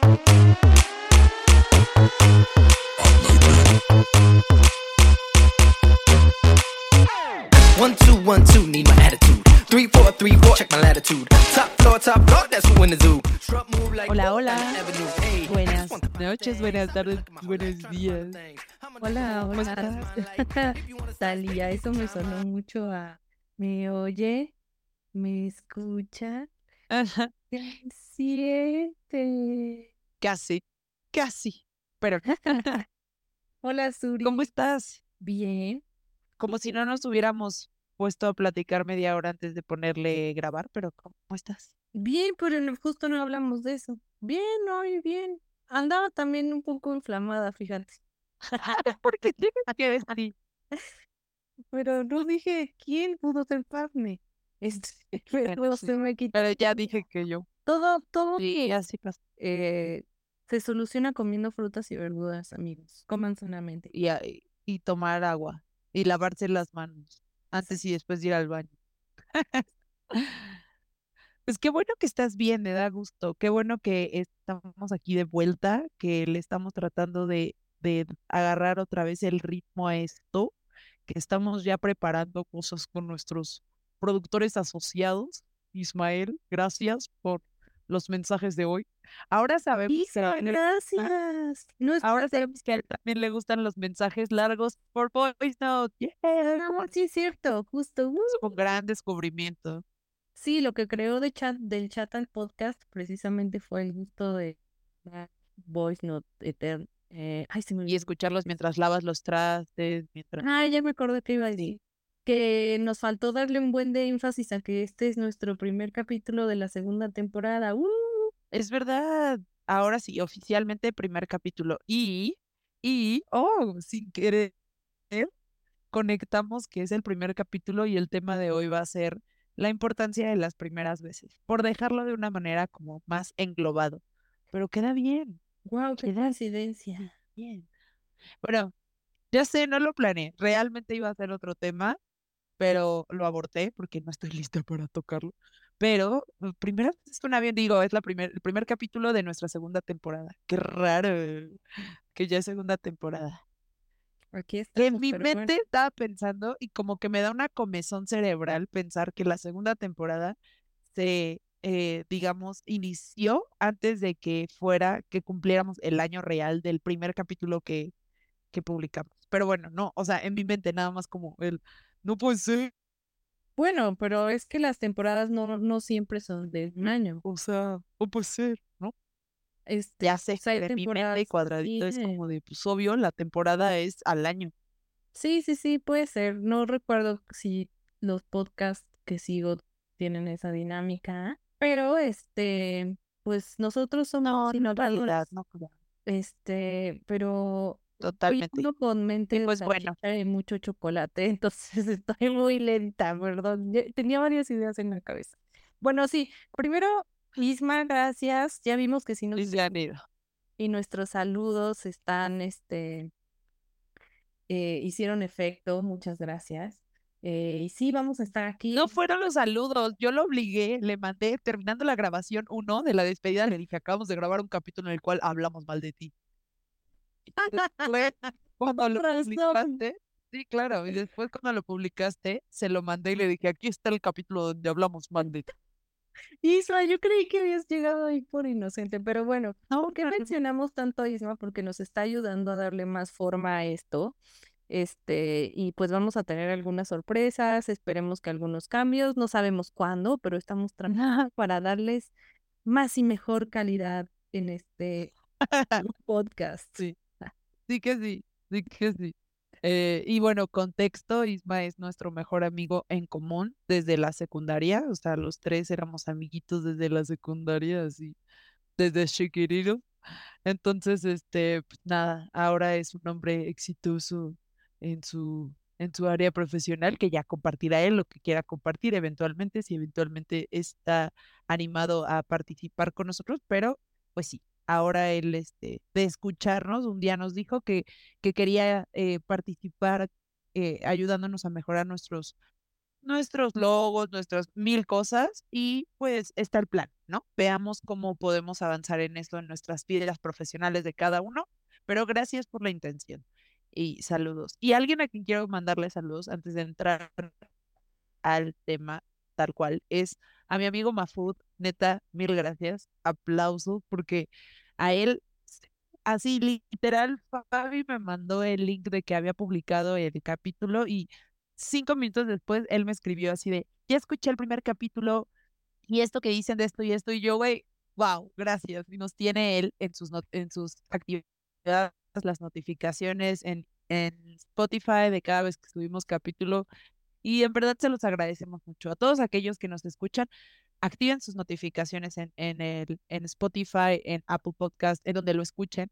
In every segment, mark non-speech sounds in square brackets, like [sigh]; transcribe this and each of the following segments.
One, two, one, two, need my attitude. Three, four, three, four, check my latitude. Top floor, top floor, that's who in the zoo. Hola, hola. Buenas noches, buenas tardes, buenos días. Hola, ¿cómo hola. Talía, [laughs] eso me sonó mucho a me oye, me escucha, Ajá, me siente. casi, casi. Pero, [laughs] Hola, Suri. ¿cómo estás? Bien. Como si no nos hubiéramos puesto a platicar media hora antes de ponerle grabar, pero ¿cómo estás? Bien, pero justo no hablamos de eso. Bien, hoy bien. Andaba también un poco inflamada, fíjate. [laughs] Porque tienes que decir. [laughs] Pero no dije quién pudo culparme. Este, [laughs] [laughs] pero Bueno, se sí. me quitó. Pero ya dije que yo. Todo, todo Sí, así pasa. eh, se soluciona comiendo frutas y verduras, amigos. Coman sanamente. Y, y tomar agua. Y lavarse las manos. Antes y después de ir al baño. [laughs] Pues qué bueno que estás bien, me da gusto. Qué bueno que estamos aquí de vuelta, que le estamos tratando de, de agarrar otra vez el ritmo a esto, que estamos ya preparando cosas con nuestros productores asociados. Ismael, gracias por los mensajes de hoy. Ahora sabemos que gracias. No ahora sabemos que a él también le gustan los mensajes largos por voice note. Yeah, no, sí es cierto, justo. uh. es un gran descubrimiento. Sí, lo que creó de chat, del chat al podcast precisamente fue el gusto de voice note eterno. Eh, ay, se me Y escucharlos mientras lavas los trastes, mientras... Ah, ya me acordé que iba a decir. Que nos faltó darle un buen de énfasis a que este es nuestro primer capítulo de la segunda temporada. ¡Uh! Es verdad. Ahora sí, oficialmente primer capítulo. Y, y, oh, sin querer, conectamos que es el primer capítulo y el tema de hoy va a ser la importancia de las primeras veces, por dejarlo de una manera como más englobado. Pero queda bien, ¡Guau! ¡Qué Queda coincidencia! bien. Bueno, ya sé, no lo planeé. Realmente iba a ser otro tema, pero lo aborté porque no estoy [laughs] lista para tocarlo. Pero eh, primera vez suena bien, digo, es la primer, el primer capítulo de nuestra segunda temporada. Qué raro que ya es segunda temporada. Aquí Que en mi bueno. mente estaba pensando y como que me da una comezón cerebral pensar que la segunda temporada se, eh, digamos, inició antes de que fuera, que cumpliéramos el año real del primer capítulo que, que publicamos. Pero bueno, no, o sea, en mi mente nada más como el, no puede ser, Bueno, pero es que las temporadas no, no siempre son de un año. o sea, no puede ser, ¿no? Este, Ya sé, o sea, de y cuadradito es como de, pues obvio, la temporada es al año. Sí, sí, sí, puede ser. No recuerdo si los podcasts que sigo tienen esa dinámica, pero este, pues nosotros somos No, no, realidad, no, este, pero totalmente. ando con mente de pues, bueno. y mucho chocolate, [laughs] entonces estoy muy lenta, perdón. Tenía varias ideas en la cabeza. Bueno, sí, primero, Isma, gracias. Ya vimos que sí nos Y se han ido. y nuestros saludos están, este, eh, hicieron efecto, muchas gracias. Eh, y sí, vamos a estar aquí. No fueron los saludos, yo lo obligué, le mandé, terminando la grabación uno de la despedida, le dije, acabamos de grabar un capítulo en el cual hablamos mal de ti. Después, cuando lo publicaste, sí, claro, y después cuando lo publicaste, se lo mandé y le dije, aquí está el capítulo donde hablamos mal de ti. Isma, yo creí que habías llegado ahí por inocente, pero bueno, No, ¿por qué mencionamos tanto a Isma? Porque nos está ayudando a darle más forma a esto. Este, y pues vamos a tener algunas sorpresas, esperemos que algunos cambios, no sabemos cuándo, pero estamos trabajando [laughs] para darles más y mejor calidad en este [laughs] podcast. Sí, sí que sí, sí que sí. Eh, y bueno, contexto, Isma es nuestro mejor amigo en común desde la secundaria, o sea, los tres éramos amiguitos desde la secundaria, así, desde chiquiritos. Entonces, este, pues nada, ahora es un hombre exitoso en su, en su área profesional, que ya compartirá él lo que quiera compartir eventualmente, si eventualmente está animado a participar con nosotros, pero pues sí, ahora él, este, de escucharnos, un día nos dijo que, que quería eh, participar eh, ayudándonos a mejorar nuestros, nuestros logos, nuestras mil cosas, y pues está el plan. ¿no? Veamos cómo podemos avanzar en esto en nuestras vidas profesionales de cada uno, pero gracias por la intención y saludos. Y alguien a quien quiero mandarle saludos antes de entrar al tema tal cual es a mi amigo Mafud, neta, mil gracias, aplauso, porque a él, así literal, Fabi me mandó el link de que había publicado el capítulo y cinco minutos después él me escribió así de, ya escuché el primer capítulo y esto que dicen de esto y esto y yo, güey, wow, gracias. Y nos tiene él en sus, en sus actividades las notificaciones en, en Spotify de cada vez que subimos capítulo. Y en verdad se los agradecemos mucho. A todos aquellos que nos escuchan, activen sus notificaciones en, en, el, en Spotify, en Apple Podcast, en donde lo escuchen.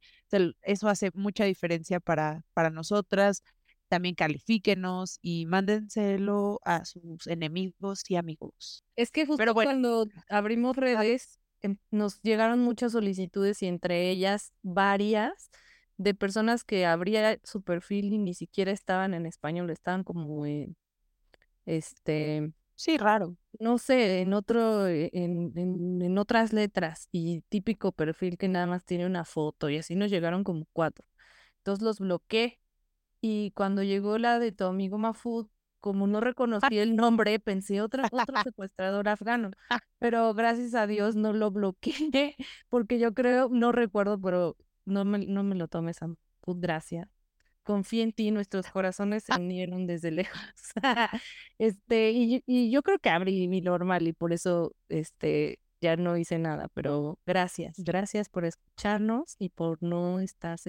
Eso hace mucha diferencia para, para nosotras. También califíquenos y mándenselo a sus enemigos y amigos. Es que justo cuando abrimos redes, em, nos llegaron muchas solicitudes y entre ellas varias de personas que abría su perfil y ni siquiera estaban en español, estaban como en, este, sí, raro, no sé, en otro, e, en, en, en, otras letras y típico perfil que nada más tiene una foto y así nos llegaron como cuatro. Entonces los bloqueé y cuando llegó la de tu amigo Mafud, como no reconocí el nombre, pensé otra, otro [laughs] secuestrador afgano. Pero gracias a Dios no lo bloqueé, [laughs] porque yo creo, no recuerdo, pero no me, no me lo tomes a gracia. Confía en ti, nuestros corazones se unieron desde lejos. [laughs] este, y, y, yo creo que abrí mi normal y por eso este, ya no hice nada, pero gracias, gracias por escucharnos y por no estar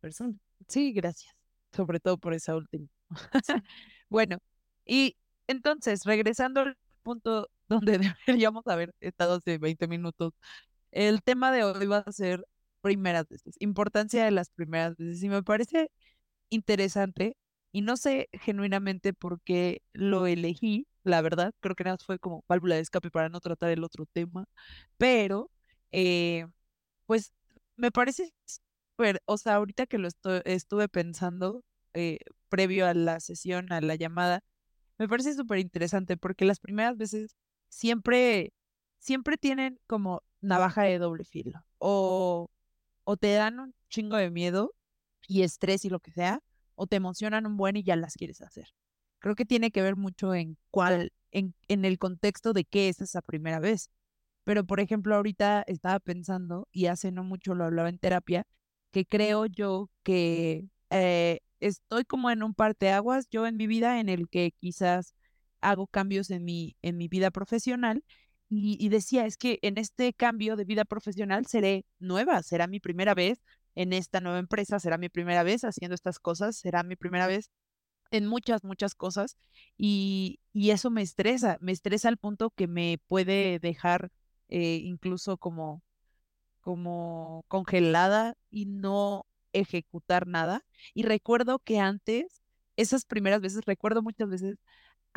persona. Sí, gracias. Sobre todo por esa última. [laughs] bueno, y entonces, regresando al punto donde [laughs] deberíamos haber estado hace 20 minutos, el tema de hoy va a ser primeras veces, importancia de las primeras veces. Y me parece interesante y no sé genuinamente por qué lo elegí, la verdad, creo que nada fue como válvula de escape para no tratar el otro tema, pero eh, pues me parece, o sea, ahorita que lo estuve pensando eh, previo a la sesión, a la llamada, me parece súper interesante porque las primeras veces siempre, siempre tienen como navaja de doble filo o o te dan un chingo de miedo y estrés y lo que sea, o te emocionan un buen y ya las quieres hacer. Creo que tiene que ver mucho en cuál, en, en el contexto de qué es esa primera vez. Pero, por ejemplo, ahorita estaba pensando, y hace no mucho lo hablaba en terapia, que creo yo que eh, estoy como en un parteaguas yo en mi vida en el que quizás hago cambios en mi, en mi vida profesional y, decía, es que en este cambio de vida profesional seré nueva, será mi primera vez en esta nueva empresa, será mi primera vez haciendo estas cosas, será mi primera vez en muchas, muchas cosas y, y eso me estresa, me estresa al punto que me puede dejar eh, incluso como, como congelada y no ejecutar nada. Y recuerdo que antes, esas primeras veces, recuerdo muchas veces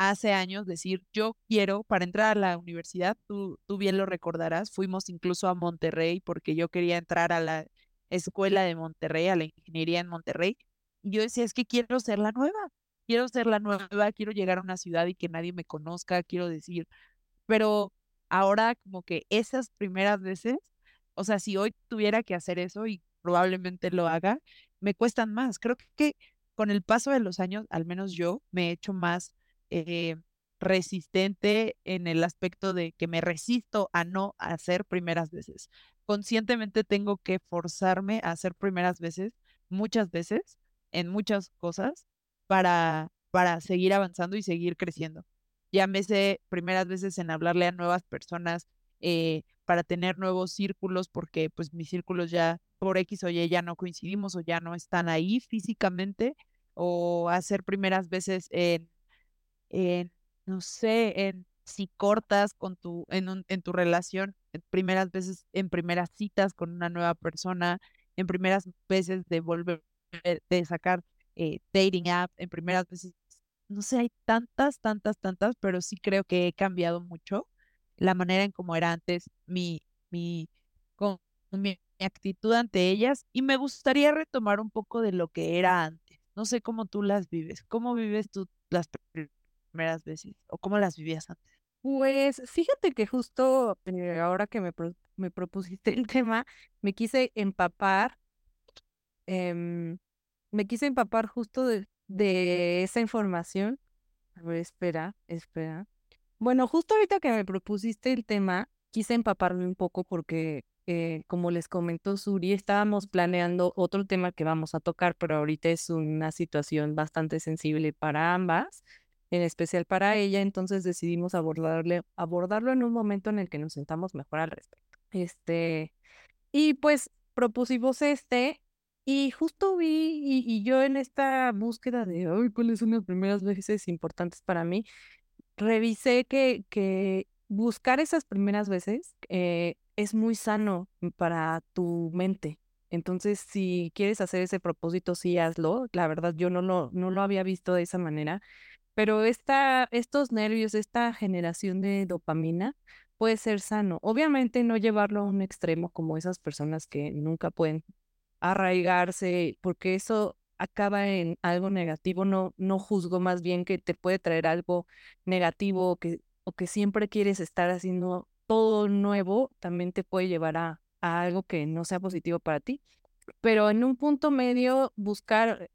hace años decir, yo quiero, para entrar a la universidad, tú, tú bien lo recordarás, fuimos incluso a Monterrey porque yo quería entrar a la escuela de Monterrey, a la ingeniería en Monterrey. Y yo decía, es que quiero ser la nueva, quiero ser la nueva, quiero llegar a una ciudad y que nadie me conozca, quiero decir, pero ahora como que esas primeras veces, o sea, si hoy tuviera que hacer eso y probablemente lo haga, me cuestan más. Creo que con el paso de los años, al menos yo, me he hecho más eh, resistente en el aspecto de que me resisto a no hacer primeras veces. Conscientemente tengo que forzarme a hacer primeras veces, muchas veces, en muchas cosas, para, para seguir avanzando y seguir creciendo. Sé primeras veces en hablarle a nuevas personas, eh, para tener nuevos círculos, porque pues mis círculos ya por X o Y ya no coincidimos o ya no están ahí físicamente, o hacer primeras veces en en, no sé, en si cortas con tu, en, en tu relación, en primeras veces, en primeras citas con una nueva persona, en primeras veces de volver, de sacar eh, dating app, en primeras veces, no sé, hay tantas, tantas, tantas, pero sí creo que he cambiado mucho la manera en cómo era antes mi, mi, mi, mi actitud ante ellas y me gustaría retomar un poco de lo que era antes. No sé cómo tú las vives, cómo vives tú las primeras veces o cómo las vivías antes? Pues fíjate que justo eh, ahora que me, pro- me propusiste el tema, me quise empapar, em, me quise empapar justo de, de esa información. A ver, espera, espera. Bueno, justo ahorita que me propusiste el tema, quise empaparme un poco porque, eh, como les comentó Suri, estábamos planeando otro tema que vamos a tocar, pero ahorita es una situación bastante sensible para ambas, en especial para ella, entonces decidimos abordarle, abordarlo en un momento en el que nos sentamos mejor al respecto. Este, y pues propusimos este, y justo vi, y, y yo en esta búsqueda de, ay, ¿cuáles son las primeras veces importantes para mí? revisé que, que buscar esas primeras veces eh, es muy sano para tu mente. Entonces, si quieres hacer ese propósito, sí hazlo. La verdad, yo no lo, no lo había visto de esa manera, pero esta, estos nervios, esta generación de dopamina puede ser sano. Obviamente no llevarlo a un extremo como esas personas que nunca pueden arraigarse, porque eso acaba en algo negativo, no, no juzgo más bien que te puede traer algo negativo o que, o que siempre quieres estar haciendo todo nuevo, también te puede llevar a, a algo que no sea positivo para ti. Pero en un punto medio, buscar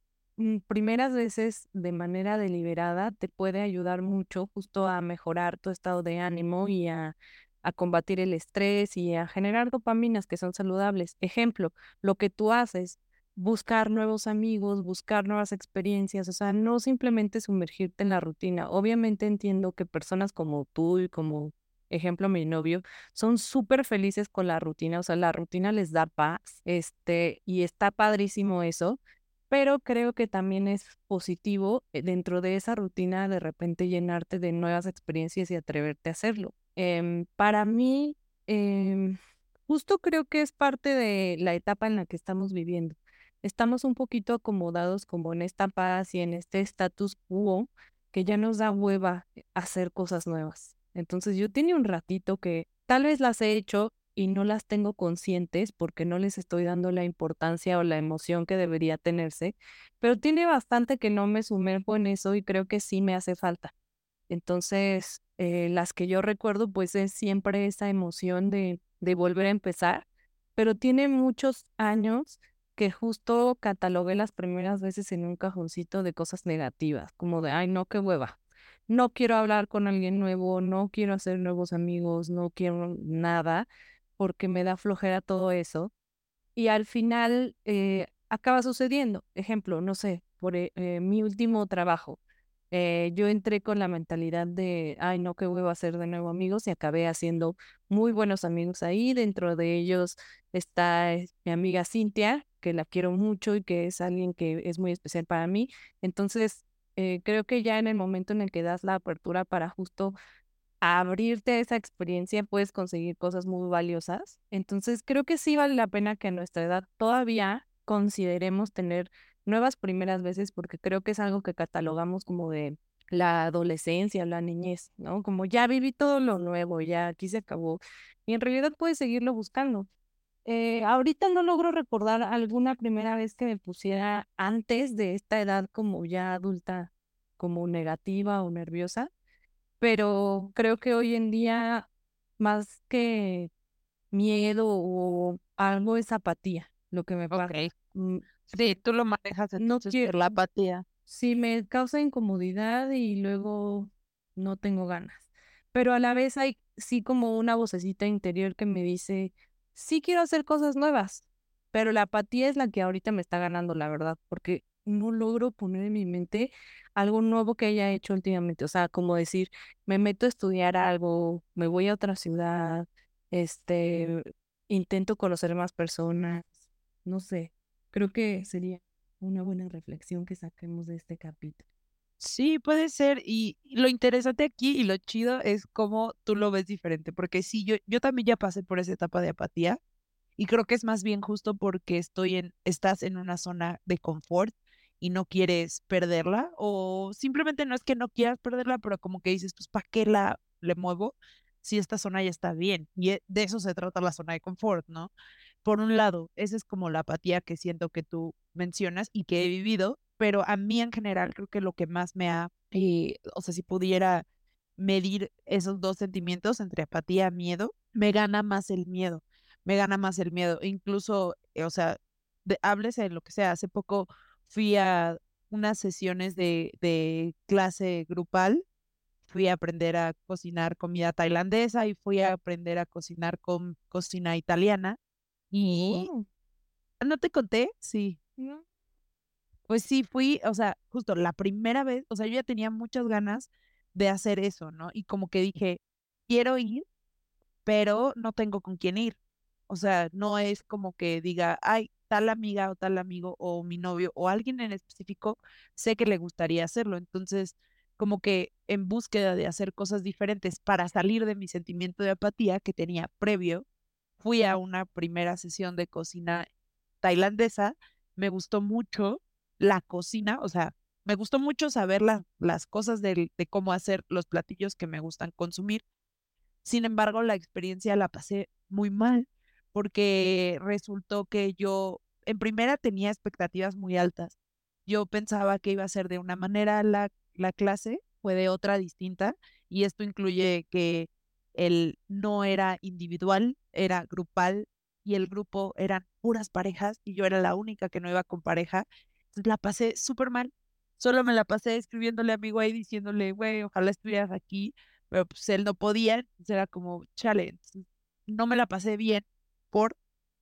primeras veces de manera deliberada te puede ayudar mucho justo a mejorar tu estado de ánimo y a, a combatir el estrés y a generar dopaminas que son saludables. Ejemplo, lo que tú haces buscar nuevos amigos, buscar nuevas experiencias, o sea, no simplemente sumergirte en la rutina. Obviamente entiendo que personas como tú y como ejemplo mi novio son súper felices con la rutina, o sea, la rutina les da paz, este, y está padrísimo eso, pero creo que también es positivo eh, dentro de esa rutina de repente llenarte de nuevas experiencias y atreverte a hacerlo. Em, para mí, em, justo creo que es parte de la etapa en la que estamos viviendo estamos un poquito acomodados como en esta paz y en este status quo que ya nos da hueva hacer cosas nuevas. Entonces yo tenía un ratito que tal vez las he hecho y no las tengo conscientes porque no les estoy dando la importancia o la emoción que debería tenerse, pero tiene bastante que no me sumerjo en eso y creo que sí me hace falta. Entonces, eh, las que yo recuerdo, pues es siempre esa emoción de, de volver a empezar, pero tiene muchos años que justo catalogué las primeras veces en un cajoncito de cosas negativas, como de, ay, no, qué hueva. No quiero hablar con alguien nuevo, no quiero hacer nuevos amigos, no quiero nada, porque me da flojera todo eso. Y al final eh, acaba sucediendo. Ejemplo, no sé, por eh, eh, mi último trabajo. yo entré con la mentalidad de, ay, no, qué huevo hacer de nuevo amigos y acabé haciendo muy buenos amigos ahí. Dentro de ellos está mi amiga Cintia, que la quiero mucho y que es alguien que es muy especial para mí. Entonces, creo que ya en el momento en el que das la apertura para justo abrirte a esa experiencia, puedes conseguir cosas muy valiosas. Entonces, creo que sí vale la pena que a nuestra edad todavía consideremos tener nuevas primeras veces, porque creo que es algo que catalogamos como de la adolescencia, la niñez, ¿no? Como ya viví todo lo nuevo, ya aquí se acabó. Y en realidad puedes seguirlo buscando. Eh, ahorita no logro recordar alguna primera vez que me pusiera antes de esta edad como ya adulta, como negativa o nerviosa, pero creo que hoy en día más que miedo o algo es apatía, lo que me pasa. Mm, Sí, tú lo manejas No quiero- por la apatía. Sí, me causa incomodidad y luego no tengo ganas. Pero a la vez hay sí como una vocecita interior que me dice, sí quiero hacer cosas nuevas, pero la apatía es la que ahorita me está ganando, la verdad, porque no logro poner en mi mente algo nuevo que haya hecho últimamente. O sea, como decir, me meto a estudiar algo, me voy a otra ciudad, este, intento conocer más personas, no sé, creo que sería una buena reflexión que saquemos de este capítulo. Sí, puede ser. Y lo interesante aquí y lo chido es cómo tú lo ves diferente. Porque sí, yo, yo también ya pasé por esa etapa de apatía. Y creo que es más bien justo porque estoy en, estás en una zona de confort y no quieres perderla. O simplemente no es que no quieras perderla, pero como que dices, pues, ¿para qué la le muevo si esta zona ya está bien? Y e- de eso se trata la zona de confort, ¿no? Por un lado, esa es como la apatía que siento que tú mencionas y que he vivido, pero a mí en general creo que lo que más me ha, eh, o sea, si pudiera medir esos dos sentimientos entre apatía y miedo, me gana más el miedo, me gana más el miedo. Incluso, eh, o sea, de, háblese de lo que sea. Hace poco fui a unas sesiones de, de clase grupal, fui a aprender a cocinar comida tailandesa y fui a aprender a cocinar con cocina italiana. Y Oh, no te conté, sí. no. Pues sí, fui, o sea, justo la primera vez, o sea, yo ya tenía muchas ganas de hacer eso, ¿no? Y como que dije, quiero ir, pero no tengo con quién ir. O sea, no es como que diga, ay, tal amiga o tal amigo o mi novio o alguien en específico, sé que le gustaría hacerlo. Entonces, como que en búsqueda de hacer cosas diferentes para salir de mi sentimiento de apatía que tenía previo, fui a una primera sesión de cocina tailandesa, me gustó mucho la cocina, o sea, me gustó mucho saber la- las cosas del- de cómo hacer los platillos que me gustan consumir. Sin embargo, la experiencia la pasé muy mal porque resultó que yo en primera tenía expectativas muy altas. Yo pensaba que iba a ser de una manera la, la clase, fue de otra distinta, y esto incluye que el no era individual, era grupal, y el grupo eran puras parejas, y yo era la única que no iba con pareja. Entonces la pasé súper mal. Solo me la pasé escribiéndole a mi güey diciéndole, güey, ojalá estuvieras aquí, pero pues él no podía, entonces era como, chale, no me la pasé bien por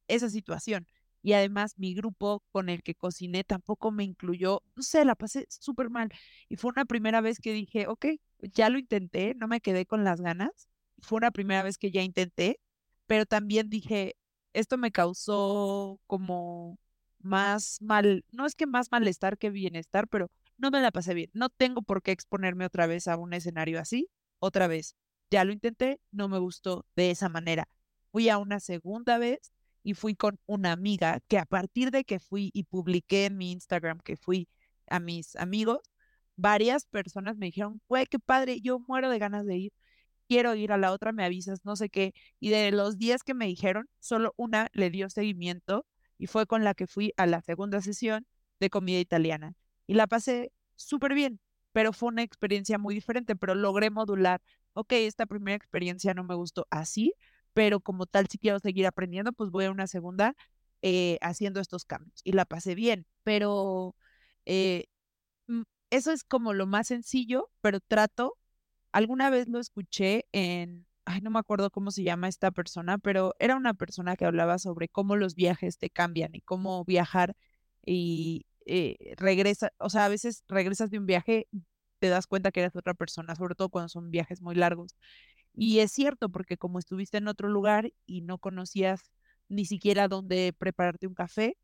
esa situación. Y además mi grupo con el que cociné tampoco me incluyó, no sé, la pasé súper mal. Y fue una primera vez que dije, ok, ya lo intenté, no me quedé con las ganas. Fue una primera vez que ya intenté, pero también dije, esto me causó como más mal, no es que más malestar que bienestar, pero no me la pasé bien. No tengo por qué exponerme otra vez a un escenario así, otra vez. Ya lo intenté, no me gustó de esa manera. Fui a una segunda vez y fui con una amiga que a partir de que fui y publiqué en mi Instagram que fui a mis amigos, varias personas me dijeron, güey, qué padre, yo muero de ganas de ir, quiero ir a la otra, me avisas, no sé qué. Y de los 10 que me dijeron, solo una le dio seguimiento y fue con la que fui a la segunda sesión de comida italiana. Y la pasé súper bien, pero fue una experiencia muy diferente, pero logré modular, ok, esta primera experiencia no me gustó así, pero como tal, si quiero seguir aprendiendo, pues voy a una segunda eh, haciendo estos cambios. Y la pasé bien, pero eh, mm, eso es como lo más sencillo, pero trato, alguna vez lo escuché en, ay, no me acuerdo cómo se llama esta persona, pero era una persona que hablaba sobre cómo los viajes te cambian y cómo viajar y eh, regresa, o sea, a veces regresas de un viaje te das cuenta que eres otra persona, sobre todo cuando son viajes muy largos. Y es cierto, porque como estuviste en otro lugar y no conocías ni siquiera dónde prepararte un café,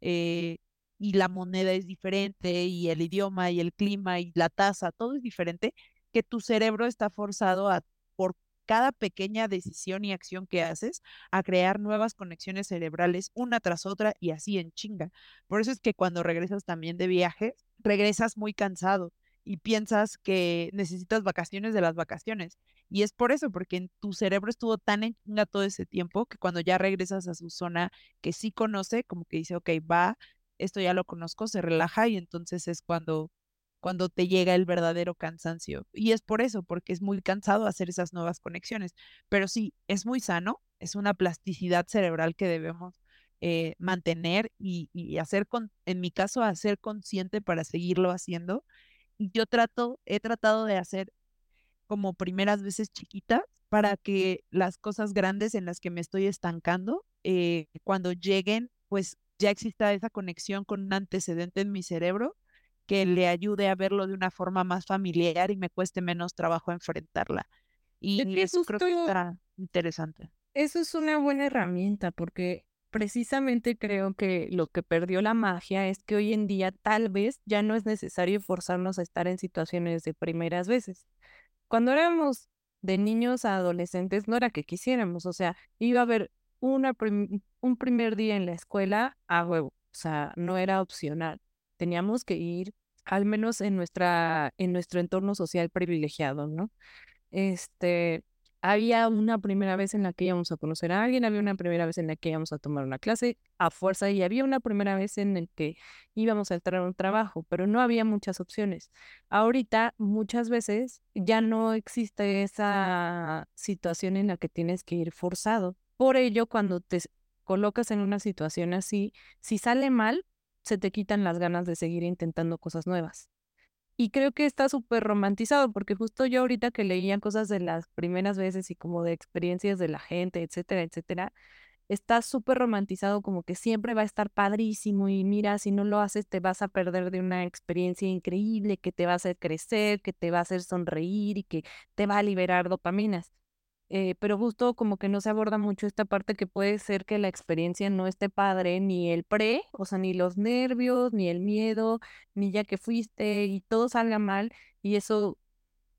eh, y la moneda es diferente, y el idioma, y el clima, y la tasa, todo es diferente, que tu cerebro está forzado a, por cada pequeña decisión y acción que haces, a crear nuevas conexiones cerebrales una tras otra y así en chinga. Por eso es que cuando regresas también de viaje, regresas muy cansado y piensas que necesitas vacaciones de las vacaciones. Y es por eso, porque en tu cerebro estuvo tan en chinga todo ese tiempo que cuando ya regresas a su zona que sí conoce, como que dice, ok, va, esto ya lo conozco, se relaja y entonces es cuando, cuando te llega el verdadero cansancio. Y es por eso, porque es muy cansado hacer esas nuevas conexiones. Pero sí, es muy sano, es una plasticidad cerebral que debemos eh, mantener y, y hacer, con, en mi caso, hacer consciente para seguirlo haciendo. Yo trato, he tratado de hacer como primeras veces chiquitas para que las cosas grandes en las que me estoy estancando, eh, cuando lleguen, pues ya exista esa conexión con un antecedente en mi cerebro que le ayude a verlo de una forma más familiar y me cueste menos trabajo enfrentarla. Y eso creo que está interesante. Eso es una buena herramienta porque precisamente creo que lo que perdió la magia es que hoy en día tal vez ya no es necesario forzarnos a estar en situaciones de primeras veces. Cuando éramos de niños a adolescentes no era que quisiéramos, o sea, iba a haber un primer día en la escuela a huevo, o sea, no era opcional. Teníamos que ir al menos en nuestra en nuestro entorno social privilegiado, ¿no? Este, había una primera vez en la que íbamos a conocer a alguien, había una primera vez en la que íbamos a tomar una clase a fuerza y había una primera vez en la que íbamos a entrar a un trabajo, pero no había muchas opciones. Ahorita muchas veces ya no existe esa situación en la que tienes que ir forzado. Por ello, cuando te colocas en una situación así, si sale mal, se te quitan las ganas de seguir intentando cosas nuevas. Y creo que está súper romantizado, porque justo yo ahorita que leía cosas de las primeras veces y como de experiencias de la gente, etcétera, etcétera, está súper romantizado como que siempre va a estar padrísimo y mira, si no lo haces te vas a perder de una experiencia increíble que te va a hacer crecer, que te va a hacer sonreír y que te va a liberar dopaminas. Eh, pero justo como que no se aborda mucho esta parte que puede ser que la experiencia no esté padre, ni el pre, o sea, ni los nervios, ni el miedo, ni ya que fuiste y todo salga mal y eso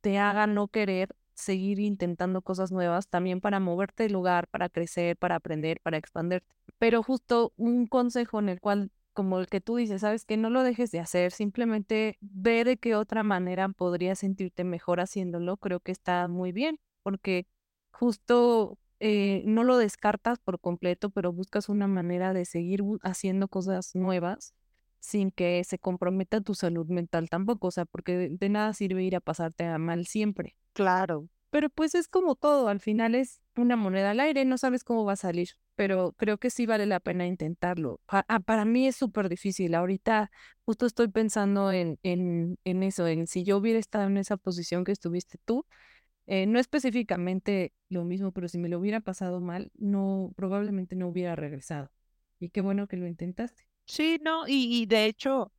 te haga no querer seguir intentando cosas nuevas también para moverte del lugar, para crecer, para aprender, para expanderte. Pero justo un consejo en el cual como el que tú dices, sabes que no lo dejes de hacer, simplemente ve de qué otra manera podrías sentirte mejor haciéndolo, creo que está muy bien, porque justo eh, no lo descartas por completo, pero buscas una manera de seguir haciendo cosas nuevas sin que se comprometa tu salud mental tampoco, o sea, porque de, nada sirve ir a pasarte a mal siempre. Claro. Pero pues es como todo, al final es una moneda al aire, no sabes cómo va a salir, pero creo que sí vale la pena intentarlo. Ah, para mí es súper difícil, ahorita justo estoy pensando en, en, en eso, en si yo hubiera estado en esa posición que estuviste tú, eh, no específicamente lo mismo, pero si me lo hubiera pasado mal, no, probablemente no hubiera regresado. Y qué bueno que lo intentaste. Sí, no, y, de hecho,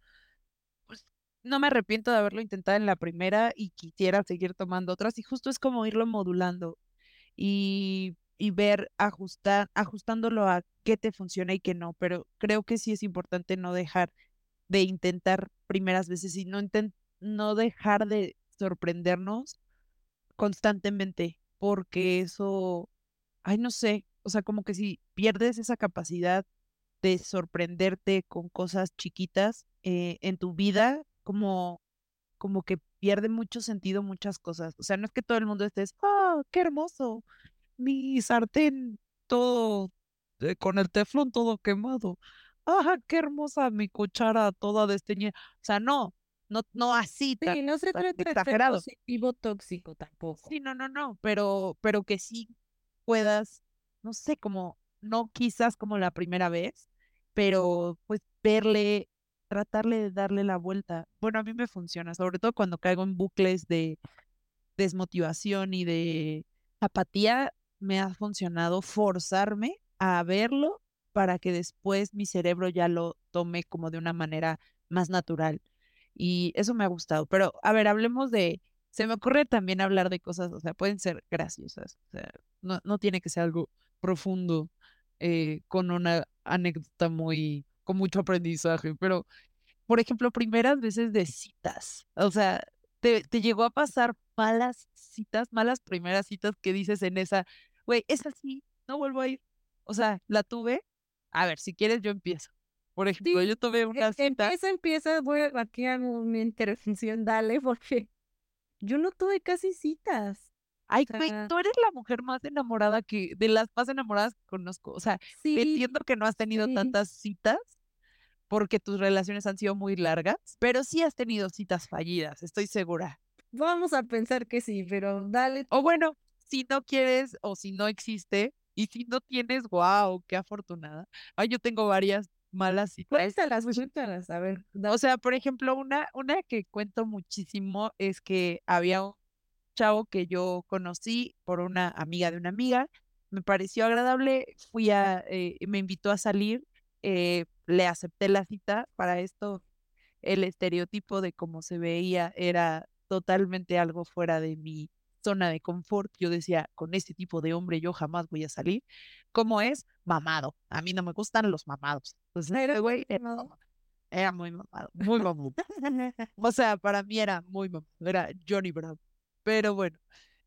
pues, no me arrepiento de haberlo intentado en la primera y quisiera seguir tomando otras. Y justo es como irlo modulando y, y ver, ajustar, ajustándolo a qué te funciona y qué no. Pero creo que sí es importante no dejar de intentar primeras veces y no, no dejar de sorprendernos constantemente, porque eso, ay, no sé, o sea, como que si pierdes esa capacidad de sorprenderte con cosas chiquitas eh, en tu vida, como, como que pierde mucho sentido muchas cosas. O sea, no es que todo el mundo estés, ah, qué hermoso, mi sartén todo eh, con el teflón todo quemado. Ah, qué hermosa mi cuchara toda desteñida. O sea, no, no, no así tan, sí, no se trata exagerado. de positivo tóxico tampoco. Sí, no, no, no, pero, pero que sí puedas, no sé, como, no quizás como la primera vez, pero pues verle, tratarle de darle la vuelta. Bueno, a mí me funciona, sobre todo cuando caigo en bucles de desmotivación y de apatía, me ha funcionado forzarme a verlo para que después mi cerebro ya lo tome como de una manera más natural. Y eso me ha gustado. Pero, a ver, hablemos de, se me ocurre también hablar de cosas, o sea, pueden ser graciosas, o sea, no, no tiene que ser algo profundo, eh, con una anécdota muy, con mucho aprendizaje, pero, por ejemplo, primeras veces de citas, o sea, te, te llegó a pasar malas citas, malas primeras citas que dices en esa, güey, es así, no vuelvo a ir. O sea, la tuve. A ver, si quieres, yo empiezo. Por ejemplo, yo tuve una cita. Empieza, empieza, voy aquí a mi intervención, [laughs] dale, porque yo no tuve casi citas. Ay, güey, tú eres la mujer más enamorada que, de las más enamoradas que conozco. O sea, entiendo que no has tenido tantas citas porque tus relaciones han sido muy largas, pero sí has tenido citas fallidas, estoy segura. Vamos a pensar que sí, pero dale. O bueno, si no quieres o si no existe, y si no tienes, wow, qué afortunada. Ay, yo tengo varias malas citas. Cuéntalas, a ver. O sea, por ejemplo, una, una que cuento muchísimo es que había un chavo que yo conocí por una amiga de una amiga, me pareció agradable, fui a, eh, me invitó a salir, eh, le acepté la cita, para esto el estereotipo de cómo se veía era totalmente algo fuera de mi zona de confort. Yo decía, con este tipo de hombre yo jamás voy a salir. ¿Cómo es? Mamado. A mí no me gustan los mamados. Pues era, güey era, muy mamado, muy mamado. [laughs] o sea, para mí era muy mamado, era Johnny Brown. Pero bueno,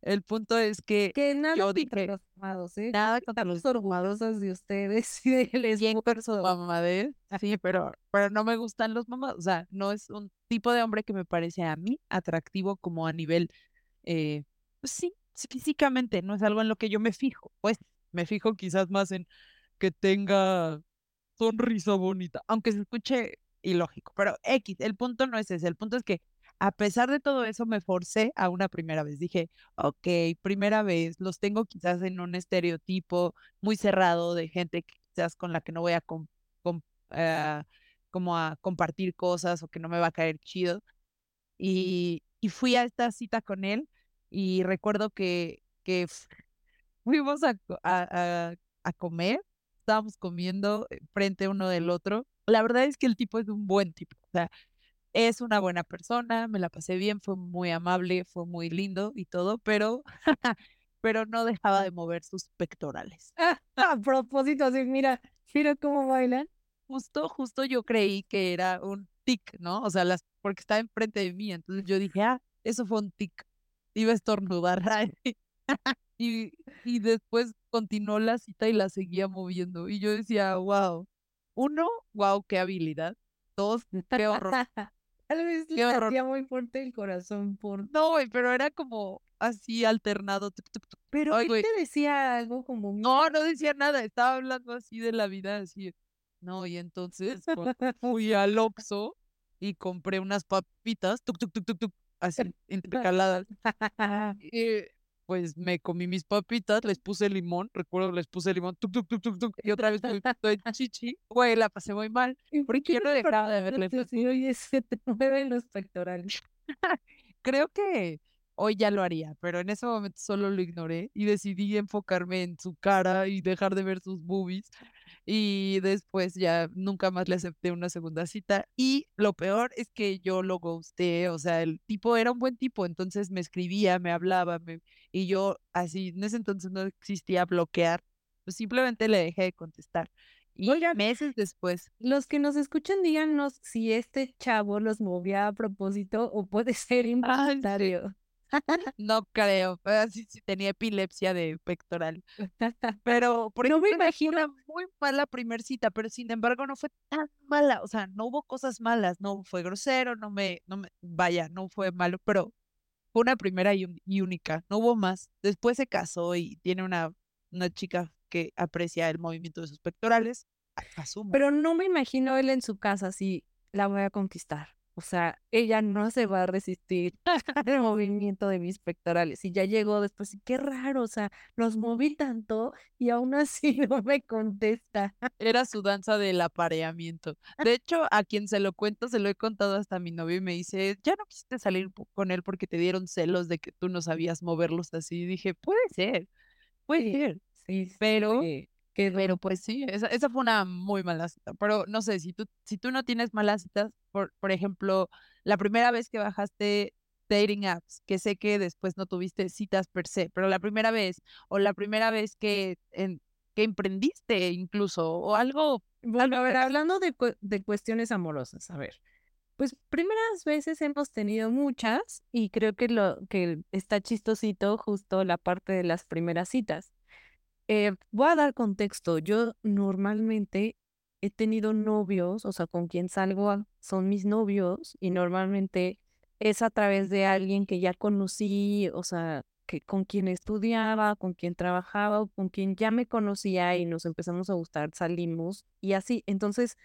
el punto es que, que nada yo dije, los mamados, ¿eh? Nada contra los orgullosos de ustedes [laughs] y de les mamadez. Sí, pero, pero no me gustan los mamados. O sea, no es un tipo de hombre que me parece a mí atractivo como a nivel eh, pues sí, físicamente no es algo en lo que yo me fijo, pues me fijo quizás más en que tenga sonrisa bonita, aunque se escuche ilógico, pero X, el punto no es ese, el punto es que a pesar de todo eso me forcé a una primera vez. Dije, ok, primera vez, los tengo quizás en un estereotipo muy cerrado de gente quizás con la que no voy a eh, como a compartir cosas o que no me va a caer chido. Y, fui a esta cita con él y recuerdo que, fuimos a comer, estábamos comiendo eh, frente uno del otro. La verdad es que el tipo es un buen tipo, o sea, es una buena persona, me la pasé bien, fue muy amable, fue muy lindo y todo, pero, [laughs] pero no dejaba de mover sus pectorales. a propósito, así, mira, mira cómo bailan. Justo, justo yo creí que era un tic, ¿no? O sea, las, porque estaba enfrente de mí, entonces yo dije, ah, eso fue un tic. Iba a estornudar. [laughs] y, y después continuó la cita y la seguía moviendo. Y yo decía, wow. Uno, wow, qué habilidad. Dos, qué horror. [laughs] Tal vez le hacía muy fuerte el corazón por... No, güey, pero era como así alternado. Pero él te decía algo como... No, no decía nada, estaba hablando así de la vida, así. No, y entonces [laughs] fui al Oxxo y compré unas papitas, tuk, tuk, tuk, tuk, tuk, así intercaladas. y [laughs] pues me comí mis papitas, les puse limón, recuerdo les puse limón, tuk, tuk, tuk, tuk, y otra vez estoy [laughs] chichi, güey, la pasé muy mal, porque yo no [laughs] dejaba de verle. [laughs] Oye, se te mueven los pectorales. Creo que hoy ya lo haría, pero en ese momento solo lo ignoré y decidí enfocarme en su cara y dejar de ver sus boobies y después ya nunca más le acepté una segunda cita. Y lo peor es que yo lo ghosté, o sea, el tipo era un buen tipo, entonces me escribía, me hablaba, y yo así, en ese entonces no existía bloquear, pues simplemente le dejé de contestar. Y meses después. Los que nos escuchan, díganos si este chavo los movía a propósito o puede [laughs] ser involuntario. [laughs] No creo, sí, sí tenía epilepsia de pectoral. [laughs] Pero por no me imagino una muy mala primer cita, pero sin embargo no fue tan mala, o sea, no hubo cosas malas, no fue grosero, no me, no me, vaya, no fue malo, pero fue una primera y, única, no hubo más. Después se casó y tiene una, una chica que aprecia el movimiento de sus pectorales, asumo. Pero no me imagino él en su casa así, la voy a conquistar. O sea, ella no se va a resistir [laughs] al movimiento de mis pectorales. Y ya llegó después, qué raro, o sea, los moví tanto y aún así [laughs] no me contesta. Era su danza del apareamiento. De hecho, a quien se lo cuento, se lo he contado hasta a mi novio y me dice, ya no quisiste salir con él porque te dieron celos de que tú no sabías moverlos así. Y dije, puede ser, puede ser. Sí, pero pero pues sí, esa, esa, fue una muy mala cita. Pero no sé, si tú, si tú no tienes malas citas, por, por ejemplo, la primera vez que bajaste dating apps, que sé que después no tuviste citas per se, pero la primera vez, o la primera vez que, en, que emprendiste incluso, o algo. Bueno, a ver, hablando de, de cuestiones amorosas, a ver. Pues primeras veces hemos tenido muchas y creo que lo que está chistosito justo la parte de las primeras citas eh, voy a dar contexto. Yo normalmente he tenido novios, o sea, con quien salgo son mis novios y normalmente es a través de alguien que ya conocí, o sea, que con quien estudiaba, con quien trabajaba, con quien ya me conocía y nos empezamos a gustar, salimos y así. Entonces,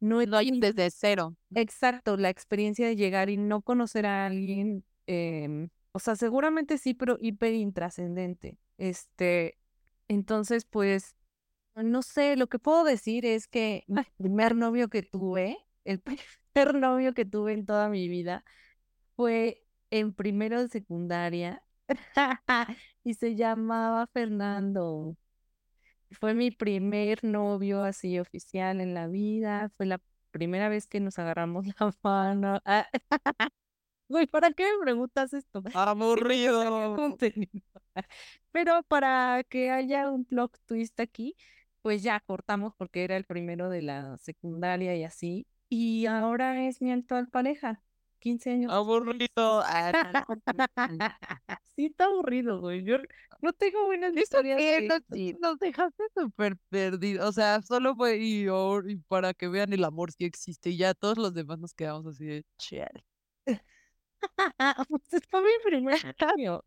no es desde cero. Exacto, la experiencia de llegar y no conocer a alguien, em, o sea, seguramente sí, pero hiper intrascendente. Este, entonces, pues, no sé, lo que puedo decir es que el primer novio que tuve, el [laughs] primer novio que tuve en toda mi vida fue en primero de secundaria [laughs] y se llamaba Fernando. Fue mi primer novio así oficial en la vida, fue la primera vez que nos agarramos [laughs] la mano. Güey, ¿para qué me preguntas esto? [laughs] Aburrido. [laughs] Pero para que haya un plot twist aquí, pues ya cortamos porque era el primero de la secundaria y así. Y ahora es mi actual pareja. 15 años. Aburrido. [laughs] sí, está aburrido, güey. Yo no tengo buenas historias. Que... Nos, dejaste súper perdidos. O sea, solo fue y, y, para que vean el amor si existe. Y ya todos los demás nos quedamos así de chale. [laughs] Pues fue mi primer [laughs] cambio.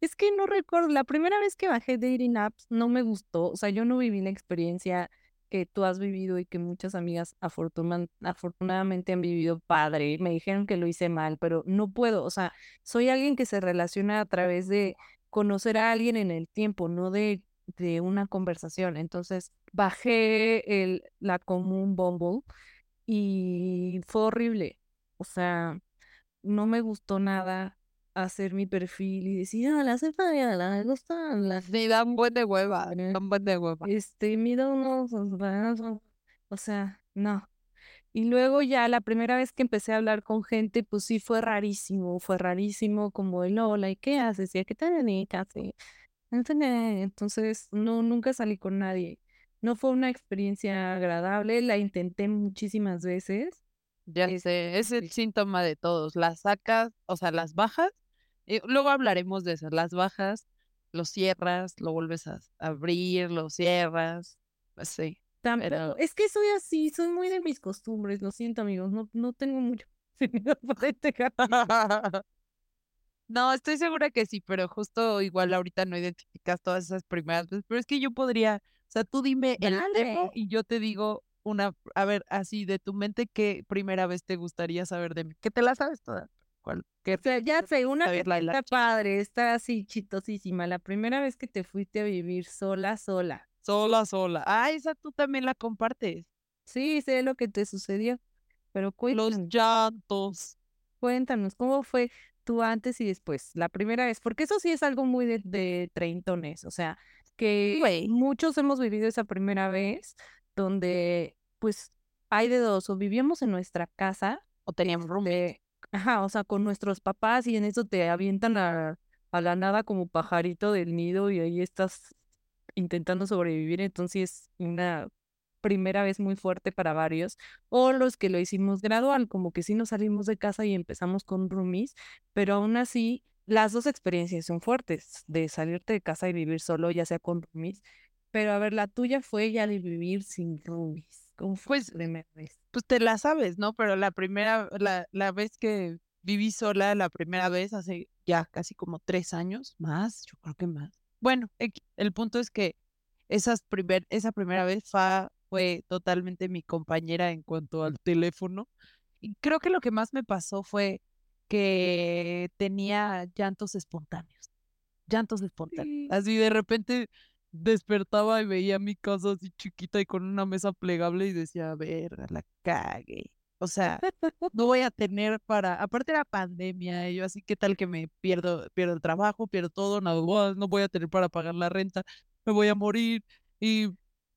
Es que no recuerdo, la primera vez que bajé dating apps no me gustó, o sea, yo no viví la experiencia que tú has vivido y que muchas amigas afortunan- afortunadamente han vivido padre. Me dijeron que lo hice mal, pero no puedo, o sea, soy alguien que se relaciona a través de conocer a alguien en el tiempo, no de, de una conversación. Entonces, bajé el, la común Bumble y fue horrible. O sea, no me gustó nada hacer mi perfil y decir, ah, la cepa de la me gustan las Ni dan buen de hueva, dan buen de hueva. este, mido unos, o sea, no. Y luego ya la primera vez que empecé a hablar con gente, pues sí fue rarísimo, fue rarísimo como el hola, ¿y qué haces? ¿Y a qué te dedicas? Entonces, no, nunca salí con nadie. No fue una experiencia agradable, la intenté muchísimas veces. Ya Es- sé, es el sí. síntoma de todos. Las sacas, o sea, las bajas, y luego hablaremos de eso. Las bajas, lo cierras, lo vuelves a abrir, lo cierras, así. Tampoco, Pero- es que soy así, soy muy de mis costumbres, lo siento amigos, no, no tengo mucho [laughs] para este. [laughs] No, estoy segura que sí, pero justo igual ahorita no identificas todas esas primeras veces. Pero es que yo podría, o sea, tú dime el tema y yo te digo una, a ver, así de tu mente, ¿qué primera vez te gustaría saber de mí? Que te la sabes toda. ¿Cuál? ¿Qué? O sea, ya sé, una que Laila. está padre, está así chistosísima. La primera vez que te fuiste a vivir sola, sola. Sola, sola. Ah, esa tú también la compartes. Sí, sé lo que te sucedió, pero Los cuéntanos, llantos. cuéntanos, ¿cómo fue tú antes y después? La primera vez, porque eso sí es algo muy de, de treintones, o sea, que muchos hemos vivido esa primera vez donde, pues, hay de dos, o vivíamos en nuestra casa, O teníamos roommate. de, ajá, o sea, con nuestros papás y en eso te avientan a, a la nada como pajarito del nido y ahí estás intentando sobrevivir, entonces una primera vez muy fuerte para varios, o los que lo hicimos gradual, como que sí nos salimos de casa y empezamos con roomies, pero aún así las dos experiencias son fuertes, de salirte de casa y vivir solo, ya sea con roomies, pero a ver, la tuya fue ya de vivir sin roomies. ¿Cómo fue Pues, la primera vez? Pues te la sabes, ¿no? Pero la primera, la, la vez que viví sola, la primera vez hace ya casi como tres años, más, yo creo que más. Bueno, el punto es que esas primer, esa primera vez Fa fue totalmente mi compañera en cuanto al teléfono. Y creo que lo que más me pasó fue que tenía llantos espontáneos. Llantos espontáneos. Así de repente despertaba y veía mi casa así chiquita y con una mesa plegable y decía, verga, la cagué. O sea, no voy a tener para, aparte era pandemia, y yo así, ¿qué tal que me pierdo, pierdo el trabajo, pierdo todo, nada, no voy a tener para pagar la renta, me voy a morir y